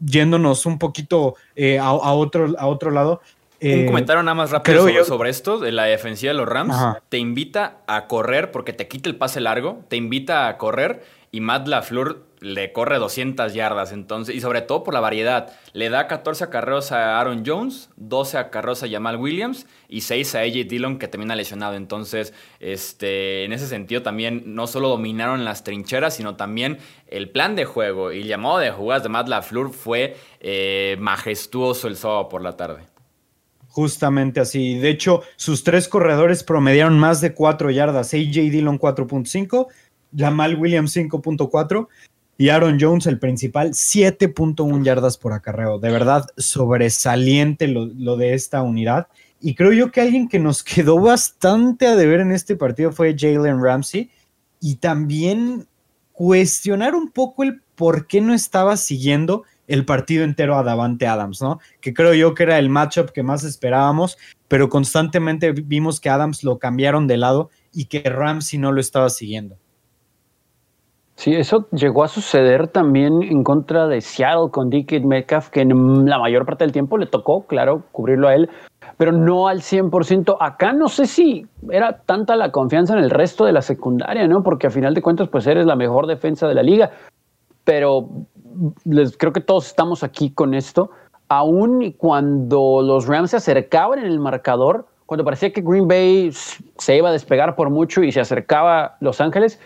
[SPEAKER 3] yéndonos un poquito eh, a, otro, a otro lado.
[SPEAKER 1] un eh, comentario nada más rápido sobre, esto de la defensiva de los Rams. Te invita a correr porque te quita el pase largo, te invita a correr y Matt LaFleur le corre 200 yardas, entonces, y sobre todo por la variedad. Le da 14 acarreos a Aaron Jones, 12 acarreos a Jamal Williams y 6 a AJ Dillon que termina lesionado. Entonces, este, en ese sentido también no solo dominaron las trincheras, sino también el plan de juego y el llamado de jugadas de Matt LaFleur fue eh, majestuoso el sábado por la tarde.
[SPEAKER 3] Justamente así. De hecho, sus tres corredores promediaron más de 4 yardas. AJ Dillon 4.5, Jamal Williams 5.4 y Aaron Jones, el principal, 7.1 yardas por acarreo. De verdad, sobresaliente lo, de esta unidad. Y creo yo que alguien que nos quedó bastante a deber en este partido fue Jalen Ramsey. Y también cuestionar un poco el por qué no estaba siguiendo el partido entero a Davante Adams, ¿no? Que creo yo que era el matchup que más esperábamos, pero constantemente vimos que Adams lo cambiaron de lado y que Ramsey no lo estaba siguiendo.
[SPEAKER 4] Sí, eso llegó a suceder también en contra de Seattle con Dick Metcalf, que en la mayor parte del tiempo le tocó, claro, cubrirlo a él, pero no al 100%. Acá no sé si era tanta la confianza en el resto de la secundaria, ¿no? Porque a final de cuentas, pues eres la mejor defensa de la liga. Pero les, creo que todos estamos aquí con esto. Aún cuando los Rams se acercaban en el marcador, cuando parecía que Green Bay se iba a despegar por mucho y se acercaba Los Ángeles,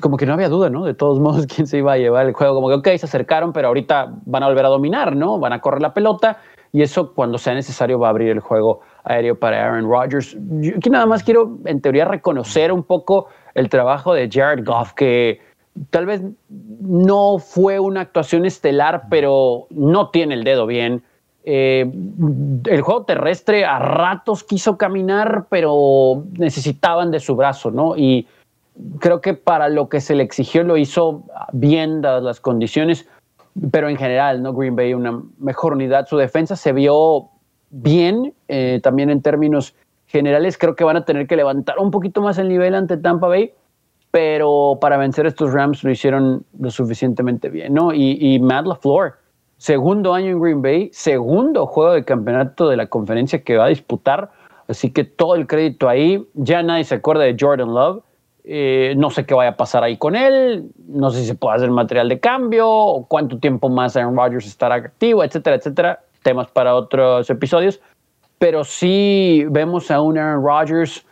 [SPEAKER 4] como que no había duda, ¿no? De todos modos, quién se iba a llevar el juego. Como que, ok, se acercaron, pero ahorita van a volver a dominar, ¿no? Van a correr la pelota y eso, cuando sea necesario, va a abrir el juego aéreo para Aaron Rodgers. Yo aquí nada más quiero, en teoría, reconocer un poco el trabajo de Jared Goff, que tal vez no fue una actuación estelar, pero no tiene el dedo bien. Eh, el juego terrestre a ratos quiso caminar, pero necesitaban de su brazo, ¿no? Y creo que para lo que se le exigió lo hizo bien dadas las condiciones, pero en general, ¿no? Green Bay una mejor unidad, su defensa se vio bien, eh, también en términos generales, creo que van a tener que levantar un poquito más el nivel ante Tampa Bay, pero para vencer estos Rams lo hicieron lo suficientemente bien, ¿no? Y, y Matt LaFleur, segundo año en Green Bay, segundo juego de campeonato de la conferencia que va a disputar, así que todo el crédito ahí, ya nadie se acuerda de Jordan Love, eh, no sé qué vaya a pasar ahí con él, no sé si se puede hacer material de cambio, cuánto tiempo más Aaron Rodgers estará activo, etcétera, etcétera. Temas para otros episodios. Pero sí vemos a un Aaron Rodgers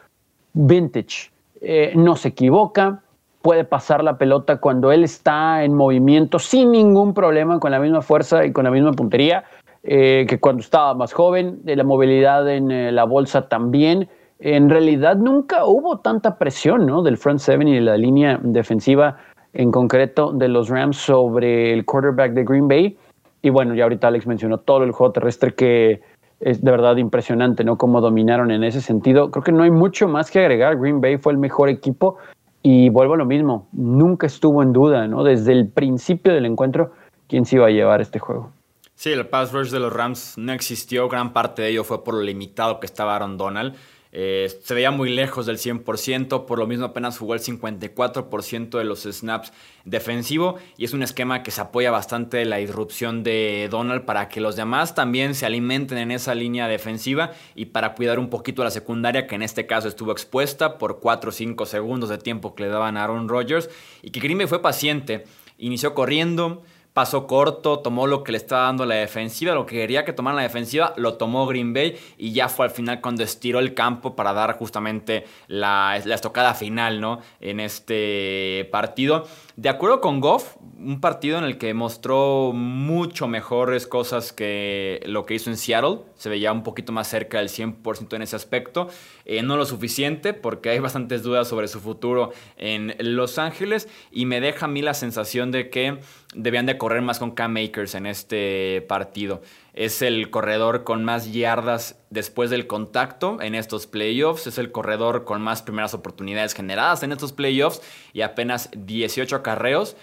[SPEAKER 4] vintage. Eh, no se equivoca, puede pasar la pelota cuando él está en movimiento sin ningún problema, con la misma fuerza y con la misma puntería eh, que cuando estaba más joven. De la movilidad en la bolsa también en realidad nunca hubo tanta presión ¿no? del front seven y de la línea defensiva en concreto de los Rams sobre el quarterback de Green Bay. Y bueno, ya ahorita Alex mencionó todo el juego terrestre que es de verdad impresionante, ¿no? Cómo dominaron en ese sentido. Creo que no hay mucho más que agregar. Green Bay fue el mejor equipo y vuelvo a lo mismo. Nunca estuvo en duda, ¿no? Desde el principio del encuentro, quién se iba a llevar este juego.
[SPEAKER 1] Sí, el pass rush de los Rams no existió. Gran parte de ello fue por lo limitado que estaba Aaron Donald. Eh, se veía muy lejos del 100%, por lo mismo apenas jugó el 54% de los snaps defensivo y es un esquema que se apoya bastante de la irrupción de Donald para que los demás también se alimenten en esa línea defensiva y para cuidar un poquito a la secundaria que en este caso estuvo expuesta por 4 o 5 segundos de tiempo que le daban a Aaron Rodgers y que Green fue paciente, inició corriendo, pasó corto, tomó lo que le estaba dando la defensiva, lo que quería que tomara la defensiva, lo tomó Green Bay y ya fue al final cuando estiró el campo para dar justamente la, estocada final ¿no? en este partido. De acuerdo con Goff, un partido en el que mostró mucho mejores cosas que lo que hizo en Seattle. Se veía un poquito más cerca del 100% en ese aspecto. Eh, no lo suficiente porque hay bastantes dudas sobre su futuro en Los Ángeles y me deja a mí la sensación de que debían de correr más con Cam Makers en este partido. Es el corredor con más yardas después del contacto en estos playoffs. Es el corredor con más primeras oportunidades generadas en estos playoffs y apenas 18 acarreos.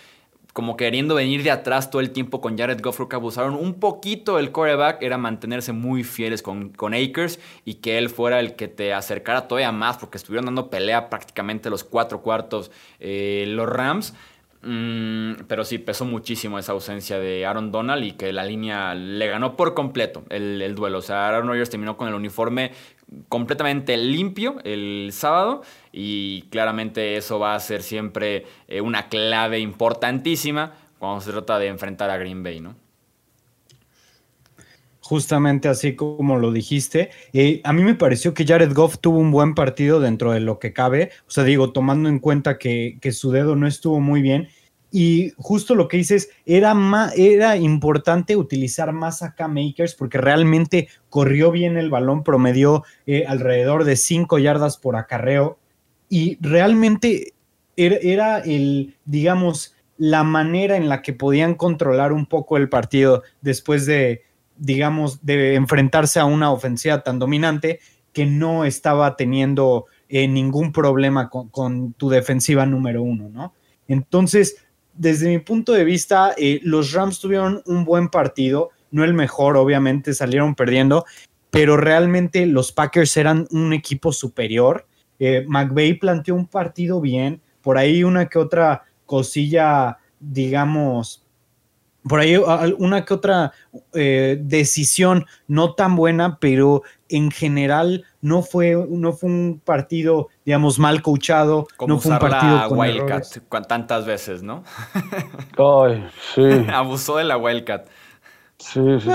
[SPEAKER 1] Como queriendo venir de atrás todo el tiempo con Jared Goff, que abusaron un poquito el coreback, era mantenerse muy fieles con, con Akers y que él fuera el que te acercara todavía más, porque estuvieron dando pelea prácticamente los cuatro cuartos eh, los Rams. Mm, pero sí, pesó muchísimo esa ausencia de Aaron Donald y que la línea le ganó por completo el, duelo. O sea, Aaron Rodgers terminó con el uniforme completamente limpio el sábado y claramente eso va a ser siempre eh, una clave importantísima cuando se trata de enfrentar a Green Bay, ¿no?
[SPEAKER 3] Justamente así como lo dijiste. Eh, a mí me pareció que Jared Goff tuvo un buen partido dentro de lo que cabe. O sea, digo, tomando en cuenta que, su dedo no estuvo muy bien. Y justo lo que dices, era, era importante utilizar más a Makers porque realmente corrió bien el balón, promedió eh, alrededor de 5 yardas por acarreo. Y realmente era, era el, digamos, la manera en la que podían controlar un poco el partido después de, digamos, de enfrentarse a una ofensiva tan dominante que no estaba teniendo eh, ningún problema con, tu defensiva número uno, ¿no? Entonces, desde mi punto de vista, eh, los Rams tuvieron un buen partido, no el mejor, obviamente, salieron perdiendo, pero realmente los Packers eran un equipo superior. Eh, McVeigh planteó un partido bien, por ahí una que otra cosilla, digamos, por ahí una que otra eh, decisión no tan buena, pero en general no fue, no fue un partido, digamos, mal coachado.
[SPEAKER 1] Como
[SPEAKER 3] no fue
[SPEAKER 1] un partido con Wildcat tantas veces, ¿no?
[SPEAKER 4] Ay, sí.
[SPEAKER 1] Abusó de la Wildcat.
[SPEAKER 3] Sí, sí,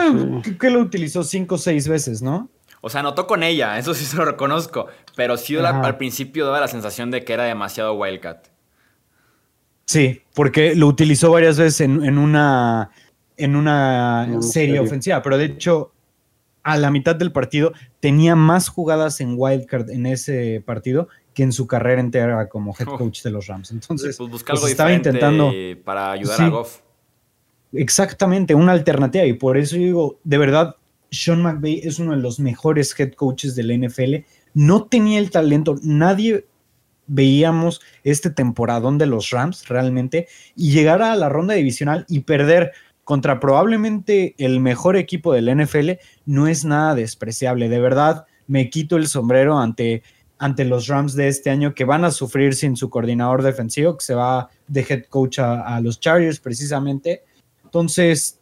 [SPEAKER 3] sí. Que lo utilizó cinco o seis veces, ¿no?
[SPEAKER 1] O sea, notó con ella, eso sí se lo reconozco. Pero sí al principio daba la sensación de que era demasiado Wildcat.
[SPEAKER 3] Sí, porque lo utilizó varias veces en, una, en una serie ofensiva, pero de hecho a la mitad del partido tenía más jugadas en wildcard en ese partido que en su carrera entera como head oh. coach de los Rams. Entonces,
[SPEAKER 1] pues busca algo estaba intentando para ayudar a Goff.
[SPEAKER 3] Exactamente, una alternativa y por eso yo digo, de verdad, Sean McVay es uno de los mejores head coaches de la NFL. No tenía el talento, nadie veíamos este temporadón de los Rams realmente y llegar a la ronda divisional y perder contra probablemente el mejor equipo del NFL no es nada despreciable. De verdad, me quito el sombrero ante, ante los Rams de este año que van a sufrir sin su coordinador defensivo, que se va de head coach a, los Chargers precisamente. Entonces,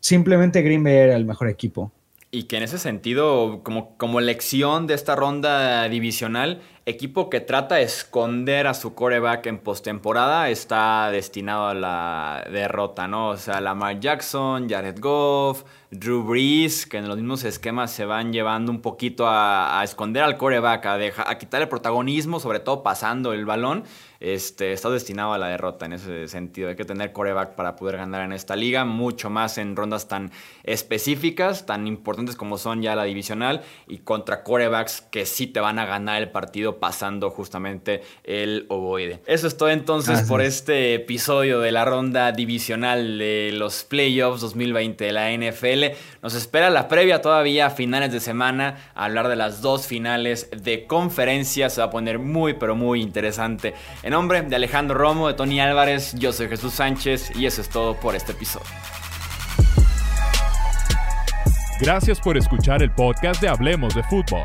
[SPEAKER 3] simplemente Green Bay era el mejor equipo.
[SPEAKER 1] Y que en ese sentido, como, como lección de esta ronda divisional, equipo que trata de esconder a su coreback en postemporada está destinado a la derrota, ¿no? O sea, Lamar Jackson, Jared Goff, Drew Brees, que en los mismos esquemas se van llevando un poquito a, esconder al coreback, a, a quitar el protagonismo, sobre todo pasando el balón este, está destinado a la derrota en ese sentido. Hay que tener coreback para poder ganar en esta liga, mucho más en rondas tan específicas, tan importantes como son ya la divisional y contra corebacks que sí te van a ganar el partido pasando justamente el ovoide. Eso es todo entonces por este episodio de la ronda divisional de los playoffs 2020 de la NFL. Nos espera la previa todavía a finales de semana, a hablar de las dos finales de conferencia. Se va a poner muy, pero muy interesante. En nombre de Alejandro Romo, de Tony Álvarez, yo soy Jesús Sánchez y eso es todo por este episodio.
[SPEAKER 2] Gracias por escuchar el podcast de Hablemos de Fútbol.